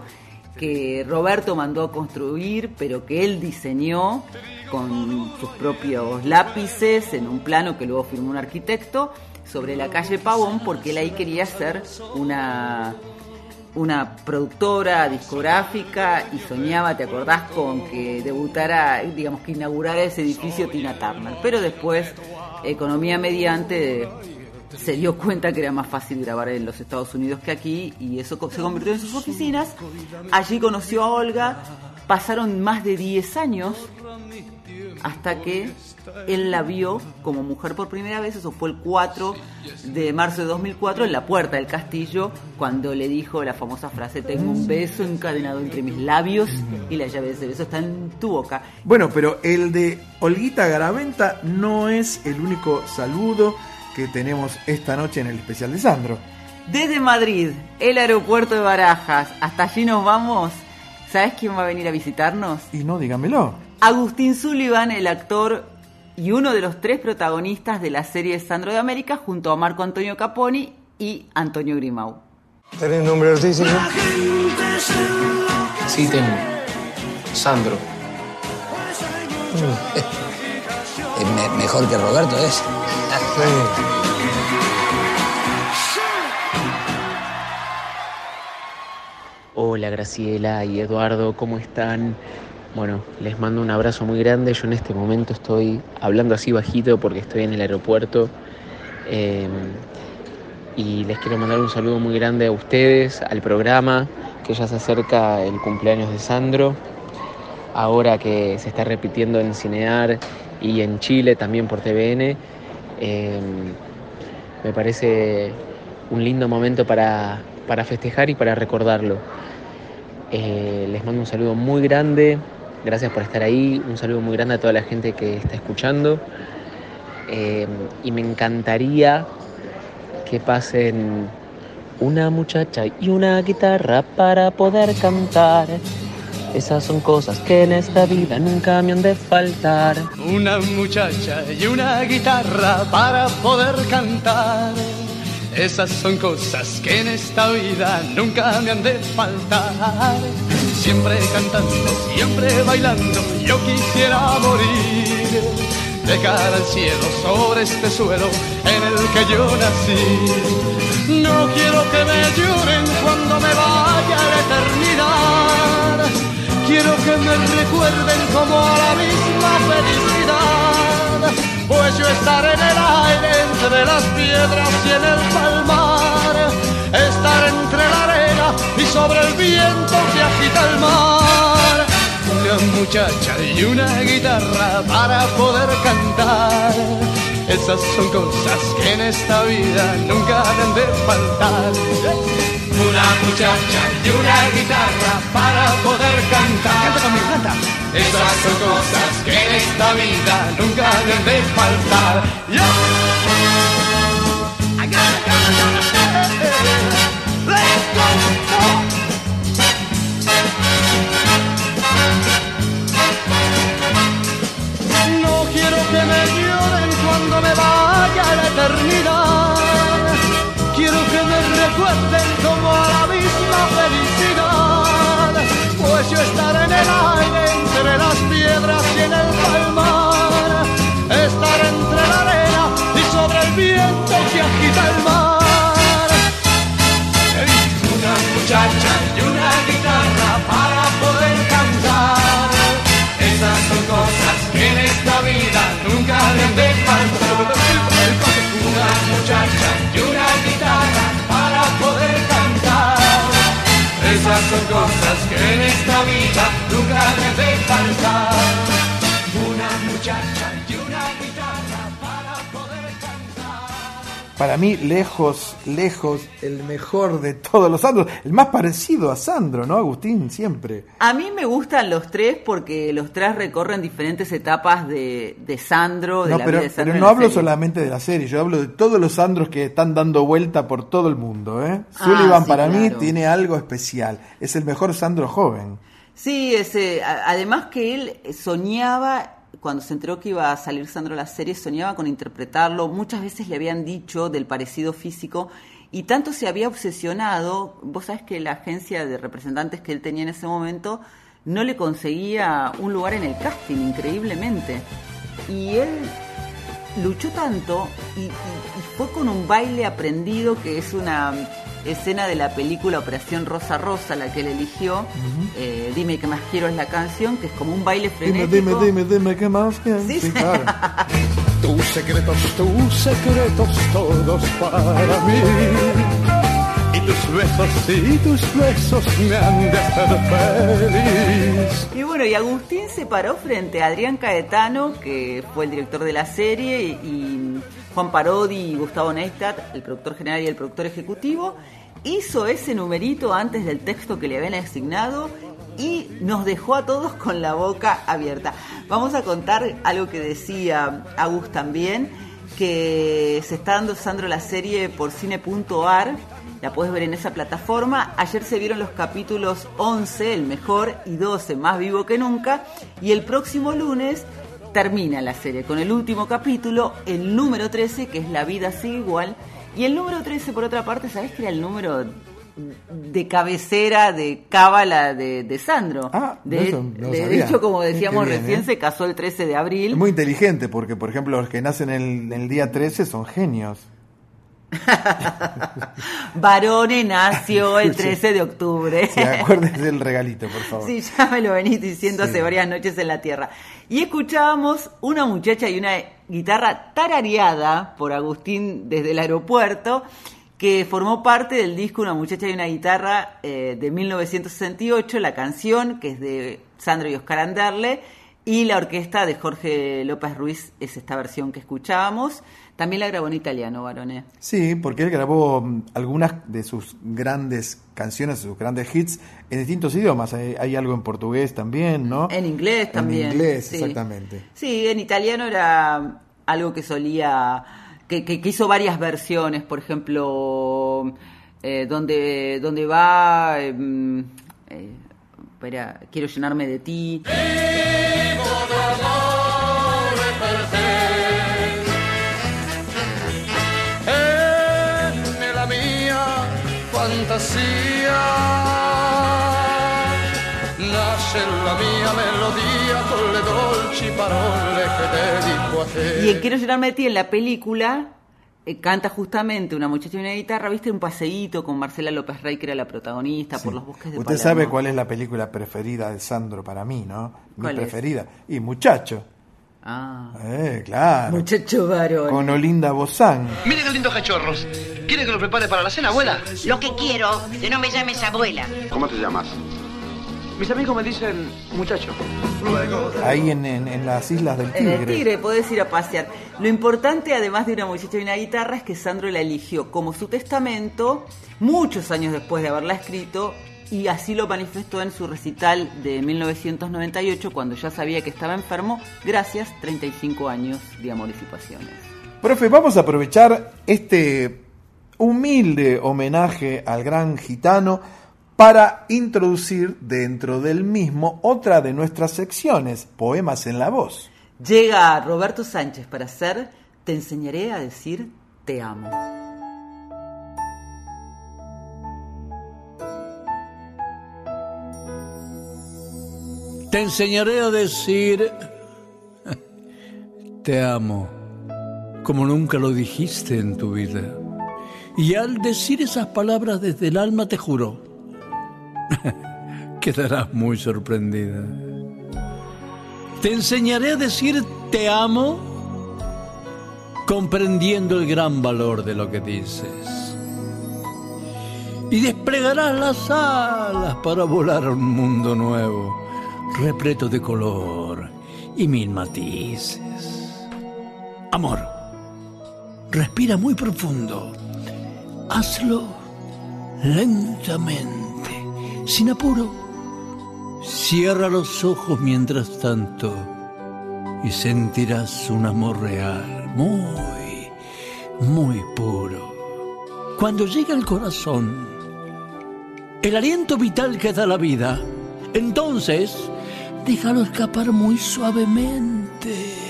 que Roberto mandó a construir, pero que él diseñó con sus propios lápices en un plano que luego firmó un arquitecto sobre la calle Pavón, porque él ahí quería hacer una una productora discográfica y soñaba, ¿te acordás? Con que debutara, digamos, que inaugurara ese edificio Tina Turner. Pero después, economía mediante, se dio cuenta que era más fácil grabar en los Estados Unidos que aquí y eso se convirtió en sus oficinas. Allí conoció a Olga, pasaron más de 10 años hasta que él la vio como mujer por primera vez, eso fue el 4 de marzo de 2004 en la puerta del castillo, cuando le dijo la famosa frase, tengo un beso encadenado entre mis labios y la llave de ese beso está en tu boca. Bueno, pero el de Olguita Garaventa no es el único saludo que tenemos esta noche en el especial de Sandro. Desde Madrid, el aeropuerto de Barajas, hasta allí nos vamos. ¿Sabes quién va a venir a visitarnos? Y no, dígamelo. Agustín Sullivan, el actor y uno de los tres protagonistas de la serie Sandro de América, junto a Marco Antonio Caponi y Antonio Grimau. ¿Tenés nombre artístico? Sí, tengo. Sandro. Es me- mejor que Roberto, ¿es? Hola Graciela y Eduardo, ¿cómo están? Bueno, les mando un abrazo muy grande. Yo en este momento estoy hablando así bajito porque estoy en el aeropuerto. Eh, y les quiero mandar un saludo muy grande a ustedes, al programa, que ya se acerca el cumpleaños de Sandro. Ahora que se está repitiendo en Cinear y en Chile también por TVN. eh, me parece un lindo momento para, para festejar y para recordarlo. Eh, les mando un saludo muy grande, gracias por estar ahí, un saludo muy grande a toda la gente que está escuchando. Eh, y me encantaría que pasen una muchacha y una guitarra para poder cantar. Esas son cosas que en esta vida nunca me han de faltar. Una muchacha y una guitarra para poder cantar. Esas son cosas que en esta vida nunca me han de faltar. Siempre cantando, siempre bailando, yo quisiera morir. De cara al cielo, sobre este suelo en el que yo nací. No quiero que me lloren cuando me vaya a la eternidad. Quiero que me recuerden como a la misma felicidad. Pues yo estaré en el aire entre las piedras y en el palmar. Estar entre la arena y sobre el viento que agita el mar. Una muchacha y una guitarra para poder cantar. Esas son cosas que en esta vida nunca han de faltar. Una muchacha y una guitarra para poder cantar. Canta conmigo, canta. Esas son cosas que en esta vida nunca han de faltar. ¡Ya! Me lloren cuando me vaya a la eternidad. Quiero que me recuerden como a la misma felicidad, pues yo estaré en el aire entre las piedras y en el palmar, estar entre la arena y sobre el viento que agita el mar. Una muchacha y una guitarra para poder cantar, esas son cosas que en esta vida Una muchacha y una guitarra para poder cantar. Esas son cosas que en esta vida nunca deben de faltar. Una muchacha Para mí, lejos, lejos, el mejor de todos los Sandros. El más parecido a Sandro, ¿no, Agustín? Siempre. A mí me gustan los tres porque los tres recorren diferentes etapas de, de Sandro, de No, la pero, vida de Sandro. pero no hablo serie. solamente de la serie, yo hablo de todos los Sandros que están dando vuelta por todo el mundo. ¿eh? Sullivan sí, para mí claro. tiene algo especial. Es el mejor Sandro joven. Sí, ese, además que él soñaba, cuando se enteró que iba a salir Sandro la serie, soñaba con interpretarlo. Muchas veces le habían dicho del parecido físico y tanto se había obsesionado, vos sabés que la agencia de representantes que él tenía en ese momento no le conseguía un lugar en el casting, increíblemente. Y él luchó tanto y fue con un baile aprendido que es una escena de la película Operación Rosa Rosa, la que él eligió. Eh, dime que más quiero es la canción, que es como un baile Dime, frenético. dime, dime, dime, ¿qué más? Sí, sí. claro. *laughs* Tus secretos, tus secretos, todos para mí. Y tus besos, y tus besos me han de hacer feliz. Y bueno, y Agustín se paró frente a Adrián Caetano, que fue el director de la serie, y, y Juan Parodi y Gustavo Neistat, el productor general y el productor ejecutivo. Hizo ese numerito antes del texto que le habían asignado y nos dejó a todos con la boca abierta. Vamos a contar algo que decía Agus también, que se está dando Sandro la serie por cine.ar la puedes ver en esa plataforma. Ayer se vieron los capítulos 11, el mejor, y 12, más vivo que nunca. Y el próximo lunes termina la serie con el último capítulo, el número 13, que es La vida sigue igual. Y el número 13, por otra parte, ¿sabés que era el número de cabecera, de cábala de, de Sandro? de, eso no lo de hecho, como decíamos bien, recién, ¿eh? se casó el 13 de abril. Es muy inteligente porque, por ejemplo, los que nacen el, el día 13 son genios. *laughs* Barone nació el Sí. 13 de octubre. Sí, acuérdense del regalito, por favor. Sí, ya me lo venís diciendo Sí. hace varias noches en la Tierra. Y escuchábamos una muchacha y una guitarra tarareada por Agustín desde el aeropuerto, que formó parte del disco Una muchacha y una guitarra eh, de 1968, la canción que es de Sandro y Oscar Anderle, y la orquesta de Jorge López Ruiz es esta versión que escuchábamos. También la grabó en italiano, Barone. Sí, porque él grabó mm, algunas de sus grandes canciones, sus grandes hits en distintos idiomas. Hay, hay algo en portugués también, ¿no? En inglés también. En inglés, sí. exactamente. Sí, en italiano era algo que solía, que, que- que hizo varias versiones, por ejemplo, eh, donde, donde va, em, eh, quiero llenarme de ti. En la mia fantasia nasce la mia melodia con le dolci parole che dedico a te. Y en Quiero llenarme de ti, en la película, eh, canta justamente una muchacha y una guitarra, viste, un paseíto con Marcela López Rey, que era la protagonista, por los bosques de Usted Palermo. sabe cuál es la película preferida de Sandro para mí, ¿no? Mi ¿Cuál es? preferida. Y Muchacho. Ah. Eh, claro. Muchacho varón. Con Olinda Bozán. Mire qué lindos cachorros. ¿Quiere que los prepare para la cena, abuela? Lo que quiero, que no me llames abuela. ¿Cómo te llamas? Mis amigos me dicen muchacho. Ahí en, en- en las Islas del En Tigre. el Tigre podés ir a pasear. Lo importante, además de una muchacha y una guitarra, es que Sandro la eligió como su testamento muchos años después de haberla escrito y así lo manifestó en su recital de 1998 cuando ya sabía que estaba enfermo, gracias 35 años de amores y pasiones. Profe, vamos a aprovechar este humilde homenaje al gran gitano para introducir dentro del mismo otra de nuestras secciones, Poemas en la Voz. Llega Roberto Sánchez para hacer Te enseñaré a decir te amo. Te enseñaré a decir te amo como nunca lo dijiste en tu vida. Y al decir esas palabras desde el alma te juro, *laughs* quedarás muy sorprendida. Te enseñaré a decir te amo comprendiendo el gran valor de lo que dices. Y desplegarás las alas para volar a un mundo nuevo, repleto de color y mil matices. Amor, respira muy profundo. Hazlo lentamente, sin apuro. Cierra los ojos mientras tanto y sentirás un amor real, muy, muy puro. Cuando llega al corazón, el aliento vital que da la vida, entonces déjalo escapar muy suavemente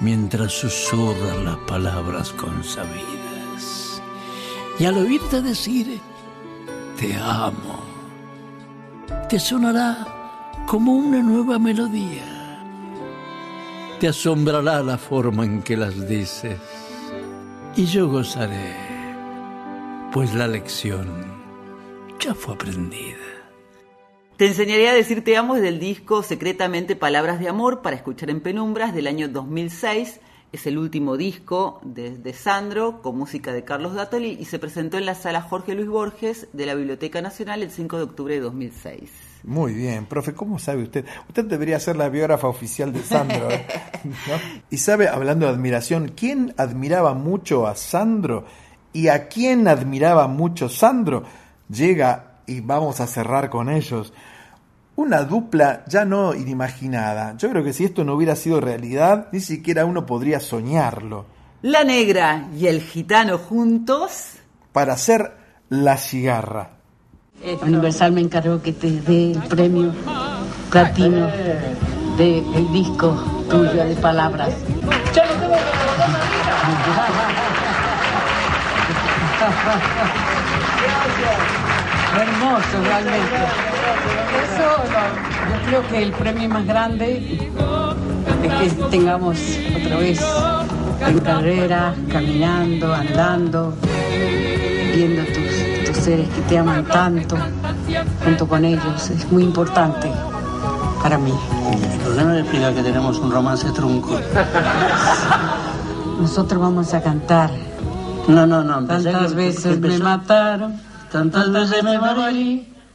mientras susurran las palabras consabidas. Y al oírte decir, te amo, te sonará como una nueva melodía. Te asombrará la forma en que las dices. Y yo gozaré, pues la lección ya fue aprendida. Te enseñaré a decir te amo desde el disco Secretamente Palabras de Amor para escuchar en penumbras del año 2006. Es el último disco de, de Sandro con música de Carlos Datoli y se presentó en la sala Jorge Luis Borges de la Biblioteca Nacional el 5 de octubre de 2006. Muy bien, profe, ¿cómo sabe usted? Usted debería ser la biógrafa oficial de Sandro. ¿eh? *laughs* ¿No? Y sabe, hablando de admiración, ¿quién admiraba mucho a Sandro y a quién admiraba mucho Sandro? Llega y vamos a cerrar con ellos. Una dupla ya no inimaginada. Yo creo que si esto no hubiera sido realidad, ni siquiera uno podría soñarlo. La negra y el gitano juntos. Para hacer la cigarra. Universal me encargó que te dé el premio platino del disco tuyo de palabras. Hermoso, realmente. Eso, yo creo que el premio más grande es que tengamos otra vez en carrera, caminando, andando, viendo a tus, tus seres que te aman tanto, junto con ellos. Es muy importante para mí. El problema explica que tenemos un romance trunco. Nosotros vamos a cantar. No, no, no. Tantas que- veces que me mataron, Tantas veces me morí.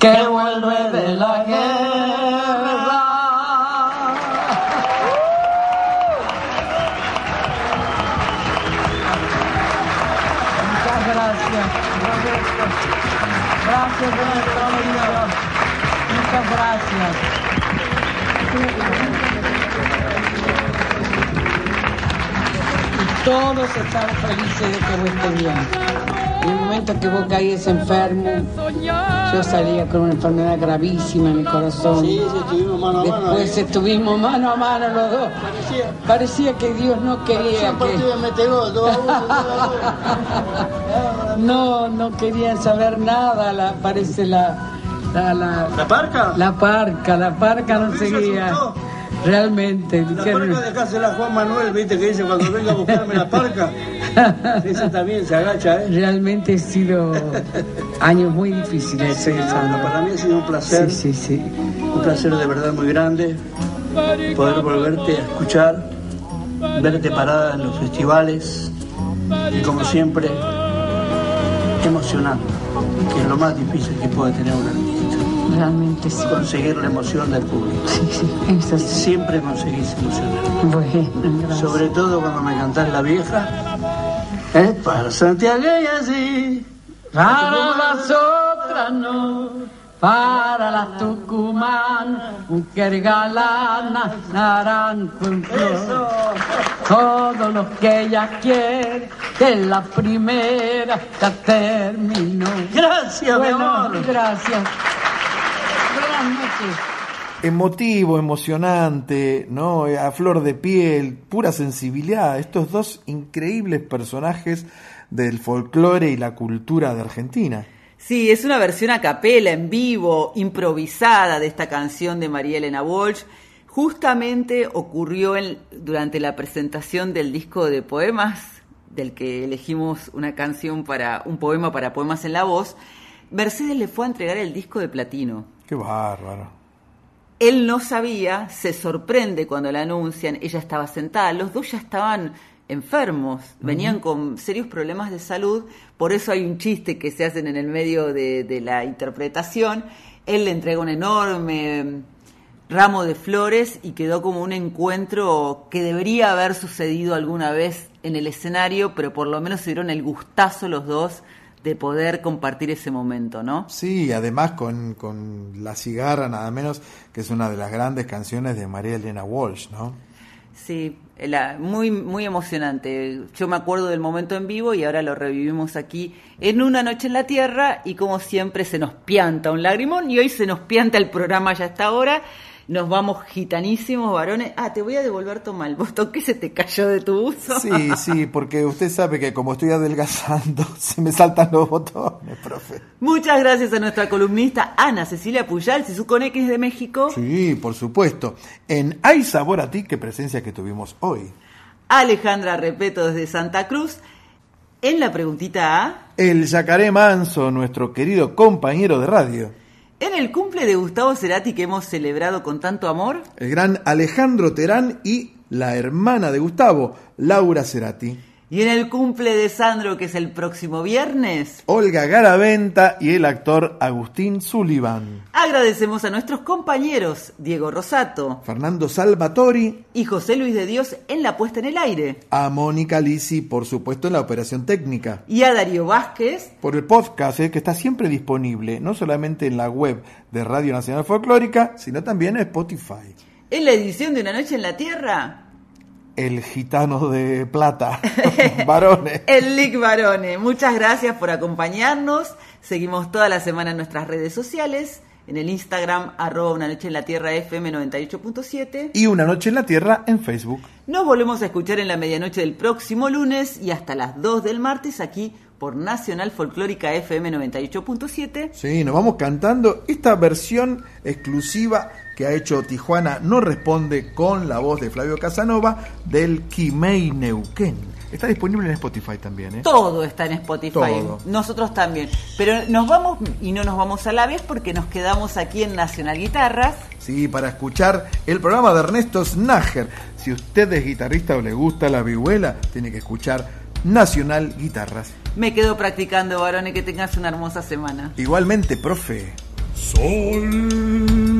que vuelve de la guerra. Muchas gracias. Gracias, Roberto. Muchas gracias. Y todos estamos felices de que vos estés bien. En el momento que vos caías enfermo, yo salía con una enfermedad gravísima en mi corazón. Sí, sí, estuvimos mano a mano, Después ¿eh? estuvimos mano a mano los dos. Parecía que Dios no quería que... de metegol, dos a uno, dos a No, no querían saber nada, la, parece la... ¿La, la, ¿La parca? La parca, la parca no seguía. Realmente, La dijeron... parca dejásela a Juan Manuel, viste, que dice cuando venga a buscarme la parca. *laughs* Esa también se agacha, ¿eh? Realmente he sido años muy difíciles. Sí, para mí ha sido un placer. Sí, sí, sí. Un placer de verdad muy grande poder volverte a escuchar, verte parada en los festivales y como siempre emocionando, que es lo más difícil que puede tener un artista. realmente sí. conseguir la emoción del público. Eso sí. Siempre conseguís emocionar. Bueno, gracias. Sobre todo cuando me cantás la vieja. ¿Eh? Para Santiago y así. Para las otras no, para las Tucumán, mujer galana, naranjo en flor. Todo lo que ella quiere, que la primera ya terminó. Gracias, mi Bueno, amor. Gracias. Buenas noches. Emotivo, emocionante, ¿no? Eh, A flor de piel, pura sensibilidad. Estos dos increíbles personajes del folclore y la cultura de Argentina. Sí, es una versión a capela, en vivo, improvisada de esta canción de María Elena Walsh. Justamente ocurrió en- durante la presentación del disco de poemas, del que elegimos una canción para un poema para poemas en la voz. Mercedes le fue a entregar el disco de platino. Qué bárbaro. Él no sabía, se sorprende cuando la anuncian, ella estaba sentada, los dos ya estaban enfermos, venían con serios problemas de salud, por eso hay un chiste que se hacen en el medio de, de la interpretación, él le entrega un enorme ramo de flores y quedó como un encuentro que debería haber sucedido alguna vez en el escenario, pero por lo menos se dieron el gustazo los dos de poder compartir ese momento, ¿no? Sí, además con, con La Cigarra, nada menos, que es una de las grandes canciones de María Elena Walsh, ¿no? Sí, la- muy, muy emocionante. Yo me acuerdo del momento en vivo y ahora lo revivimos aquí en Una Noche en la Tierra y como siempre se nos pianta un lagrimón y hoy se nos pianta el programa ya hasta ahora. Nos vamos gitanísimos, varones. Ah, te voy a devolver tu mal. ¿Vos qué se te cayó de tu uso? Sí, sí, porque usted sabe que como estoy adelgazando, *laughs* se me saltan los botones, profe. Muchas gracias a nuestra columnista Ana Cecilia Puyal, si su X de México. Sí, por supuesto. En Hay Sabor a Ti, qué presencia que tuvimos hoy. Alejandra Repeto desde Santa Cruz. En la preguntita A. El Yacaré Manso, nuestro querido compañero de radio. En el cumple de Gustavo Cerati que hemos celebrado con tanto amor, El gran Alejandro Terán y la hermana de Gustavo, Laura Cerati. Y en el cumple de Sandro que es el próximo viernes, Olga Garaventa y el actor Agustín Sullivan. agradecemos a nuestros compañeros Diego Rosato Fernando Salvatori, y José Luis de Dios en la puesta en el aire, a Mónica Lisi, por supuesto, en la operación técnica. y a Darío Vázquez, Por el podcast, eh, que está siempre disponible, no solamente en la web de Radio Nacional Folclórica, sino también en Spotify. en la edición de Una Noche en la Tierra, El gitano de plata, *laughs* varones. el Lick Barone. Muchas gracias por acompañarnos. Seguimos toda la semana en nuestras redes sociales, en el Instagram, arroba Una Noche en la Tierra FM 98.7. Y una noche en la tierra en Facebook. Nos volvemos a escuchar en la medianoche del próximo lunes y hasta las 2 del martes aquí por Nacional Folclórica FM 98.7. Sí, nos vamos cantando esta versión exclusiva que ha hecho Tijuana No Responde con la voz de Flavio Casanova del Quimei Neuquén. Está disponible en Spotify también, ¿eh? Todo está en Spotify, Todo. nosotros también. Pero nos vamos y no nos vamos a la vez porque nos quedamos aquí en Nacional Guitarras. Sí, para escuchar el programa de Ernesto Snager. Si usted es guitarrista o le gusta la vihuela, tiene que escuchar Nacional Guitarras. Me quedo practicando, varones, que tengas una hermosa semana. Igualmente, profe. Sol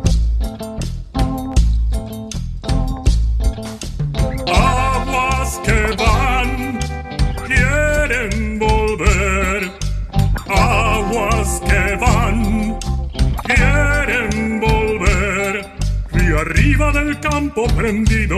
Del campo prendido,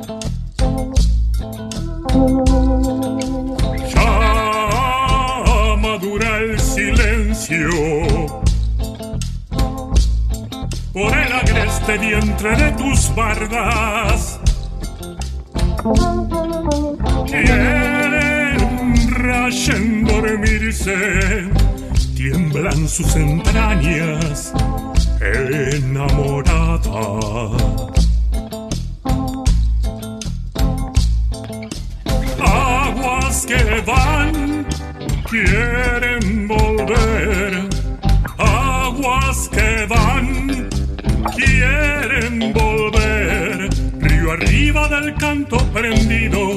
Agreste vientre de tus bardas. Quieren rayen dormirse, tiemblan sus entrañas enamorada. Prendido,